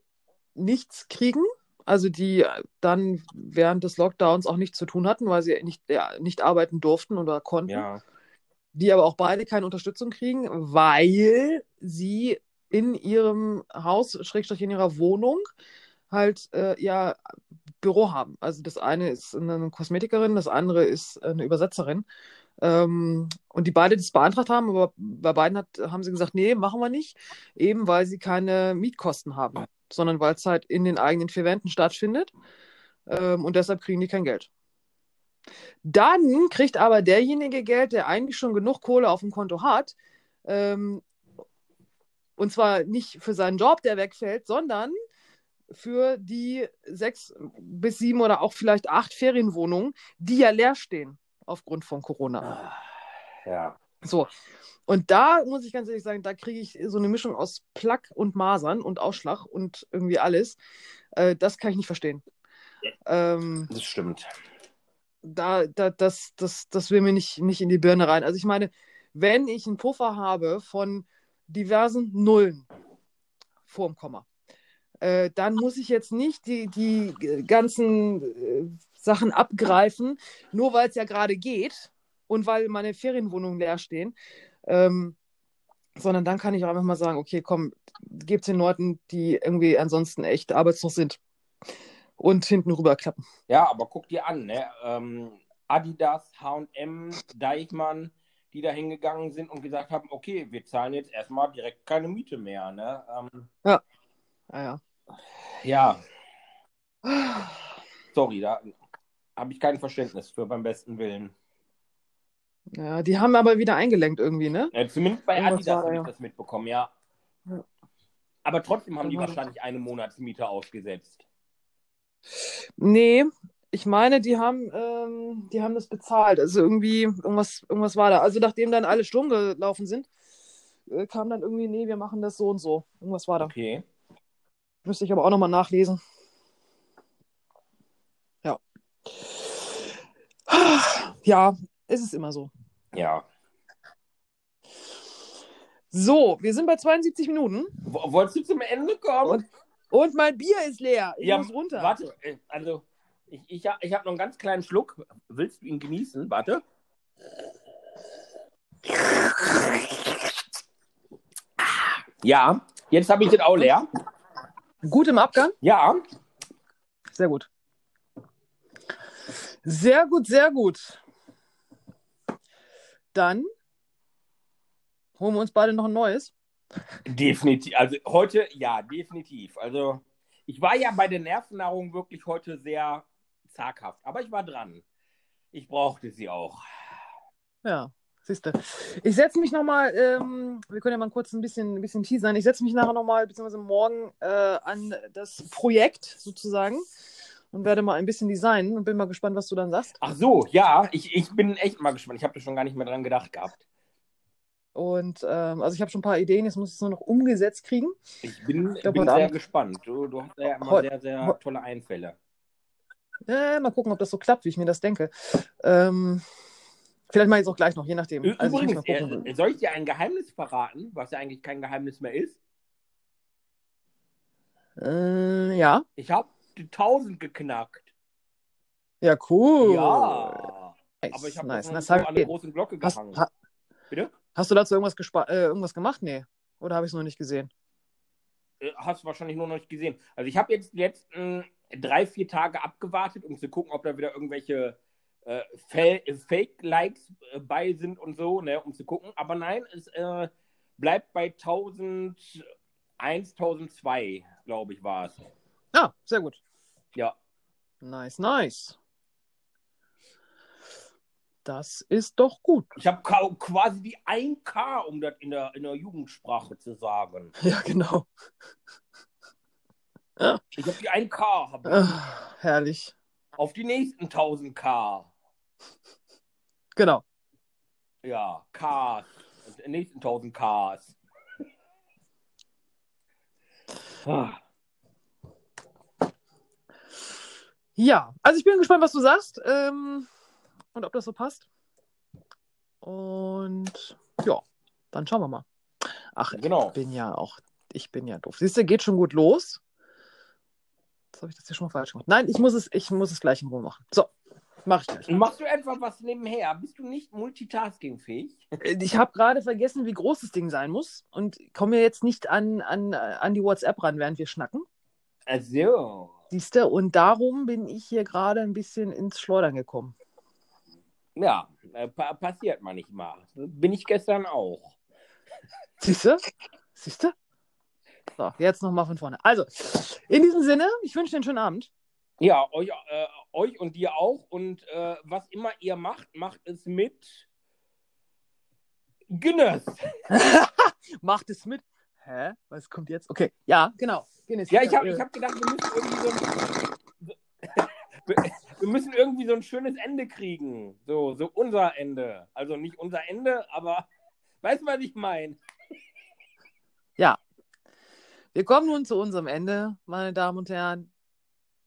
nichts kriegen, also die dann während des Lockdowns auch nichts zu tun hatten, weil sie nicht, ja, nicht arbeiten durften oder konnten. Ja, die aber auch beide keine Unterstützung kriegen, weil sie in ihrem Haus, Schrägstrich in ihrer Wohnung, halt äh, ja Büro haben. Also das eine ist eine Kosmetikerin, das andere ist eine Übersetzerin. Ähm, und die beide das beantragt haben, aber bei beiden hat, haben sie gesagt, nee, machen wir nicht, eben weil sie keine Mietkosten haben, sondern weil es halt in den eigenen vier Wänden stattfindet. Ähm, und deshalb kriegen die kein Geld. Dann kriegt aber derjenige Geld, der eigentlich schon genug Kohle auf dem Konto hat, ähm, und zwar nicht für seinen Job, der wegfällt, sondern für die sechs bis sieben oder auch vielleicht acht Ferienwohnungen, die ja leer stehen aufgrund von Corona. Ja. So. Und da muss ich ganz ehrlich sagen, da kriege ich so eine Mischung aus Plack und Masern und Ausschlag und irgendwie alles. Äh, das kann ich nicht verstehen. Ähm, Das stimmt. da, da, das, das, das will mir nicht, nicht in die Birne rein. Also ich meine, wenn ich einen Puffer habe von diversen Nullen vorm Komma, äh, dann muss ich jetzt nicht die, die ganzen äh, Sachen abgreifen, nur weil es ja gerade geht und weil meine Ferienwohnungen leer stehen. Ähm, sondern dann kann ich auch einfach mal sagen, okay, komm, gebt den Leuten, die irgendwie ansonsten echt arbeitslos sind und hinten rüberklappen. Ja, aber guck dir an, ne? Ähm, Adidas, HM, Deichmann, die da hingegangen sind und gesagt haben, okay, wir zahlen jetzt erstmal direkt keine Miete mehr. Ne? Ähm, Ah, ja. ja, sorry, da habe ich kein Verständnis für beim besten Willen. Ja, die haben aber wieder eingelenkt irgendwie, ne? Äh, zumindest bei Irgendwas Adidas habe ich ja. das mitbekommen, ja. Ja. Aber trotzdem haben die Genau. wahrscheinlich eine Monatsmiete ausgesetzt. Nee, ich meine, die haben, ähm, die haben das bezahlt. Also irgendwie, irgendwas, irgendwas war da. Also nachdem dann alle Sturm gelaufen sind, äh, kam dann irgendwie, nee, wir machen das so und so. Irgendwas war da. Okay. Müsste ich aber auch nochmal nachlesen. Ja. Es ist immer so. Ja. So, wir sind bei 72 Minuten Wo- Wolltest du zum Ende kommen? und mein Bier ist leer. Ich Ja, muss runter. Warte, äh, also ich, ich, ich habe noch einen ganz kleinen Schluck. Willst du ihn genießen? Warte. Ja, jetzt habe ich den auch leer. Gut im Abgang? Ja, Sehr gut. Sehr gut, sehr gut. Dann holen wir uns beide noch ein neues. definitiv. Also heute, ja, definitiv. Also ich war ja bei der Nervennahrung wirklich heute sehr zaghaft, aber ich war dran. Ich brauchte sie auch. Ja, siehst du. Ich setze mich nochmal, ähm, wir können ja mal kurz ein bisschen, ein bisschen teasern. Ich setze mich nachher nochmal, beziehungsweise morgen, äh, an das Projekt sozusagen und werde mal ein bisschen designen und bin mal gespannt, was du dann sagst. Ach so, ja, ich, ich bin echt mal gespannt. Ich habe da schon gar nicht mehr dran gedacht gehabt. Und ähm, also ich habe schon ein paar Ideen, jetzt muss ich es nur noch umgesetzt kriegen. Ich bin, Ich glaub, bin heute sehr Abend- gespannt. Du, du hast ja immer Heu- sehr, sehr tolle Einfälle. Äh, mal gucken, ob das so klappt, wie ich mir das denke. Ähm, vielleicht mache ich es auch gleich noch, je nachdem. Ü- Also ich Übrigens, gucken. äh, soll ich dir ein Geheimnis verraten, was ja eigentlich kein Geheimnis mehr ist? Äh, ja. Ich habe die 1000 geknackt. Ja, cool. Ja. Nice, Aber ich habe nice. so hab- an der großen Glocke hast, gehangen. ha, Bitte? hast du dazu irgendwas, äh, irgendwas gemacht? Nee. Oder habe ich es noch nicht gesehen? Äh, Hast du wahrscheinlich nur noch nicht gesehen. Also ich habe jetzt die letzten drei, vier Tage abgewartet, um zu gucken, ob da wieder irgendwelche äh, äh, Fake-Likes äh, bei sind und so, ne, um zu gucken. Aber nein, es äh, bleibt bei 1001, 1002, glaube ich, war es. Ah, sehr gut. Ja. Nice, nice. Das ist doch gut. Ich habe quasi die 1K, um das in der, in der Jugendsprache zu sagen. Ja, genau. Ich habe die 1K. Hab ich. Ah, herrlich. Auf die nächsten 1000K. Genau. Ja, Ks. Die nächsten 1000 Ks. Ah. Ja, also ich bin gespannt, was du sagst ähm, und ob das so passt. Und ja, dann schauen wir mal. Ach, Genau. ich bin ja auch, ich bin ja doof. Siehst du, geht schon gut los. Jetzt habe ich das hier schon mal falsch gemacht. Nein, ich muss es, ich muss es gleich in Ruhe machen. So, Mach ich gleich. Machst du etwa was nebenher? Bist du nicht multitaskingfähig? Ich habe gerade vergessen, wie groß das Ding sein muss und komme jetzt nicht an, an, an die WhatsApp ran, während wir schnacken. Also. Siehst du? Und darum bin ich hier gerade ein bisschen ins Schleudern gekommen. Ja, äh, pa passiert manchmal. Bin ich gestern auch. Siehst du? Siehst du? So, jetzt nochmal von vorne. Also, in diesem Sinne, ich wünsche dir einen schönen Abend. Ja, euch, äh, euch und dir auch. Und äh, was immer ihr macht, macht es mit Guinness. Macht es mit. Hä? Was kommt jetzt? Okay, ja, genau. Guinness. Ja, ich habe ich hab gedacht, wir müssen irgendwie so ein, wir müssen irgendwie so ein schönes Ende kriegen. So, so unser Ende. Also nicht unser Ende, aber weißt du, was ich meine? Wir kommen nun zu unserem Ende, meine Damen und Herren.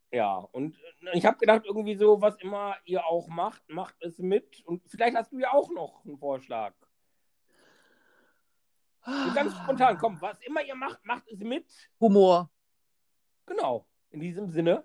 Ja, und äh, ich habe gedacht, irgendwie so, was immer ihr auch macht, macht es mit. Und vielleicht hast du ja auch noch einen Vorschlag. So ganz spontan, komm, was immer ihr macht, macht es mit. Humor. Genau. In diesem Sinne.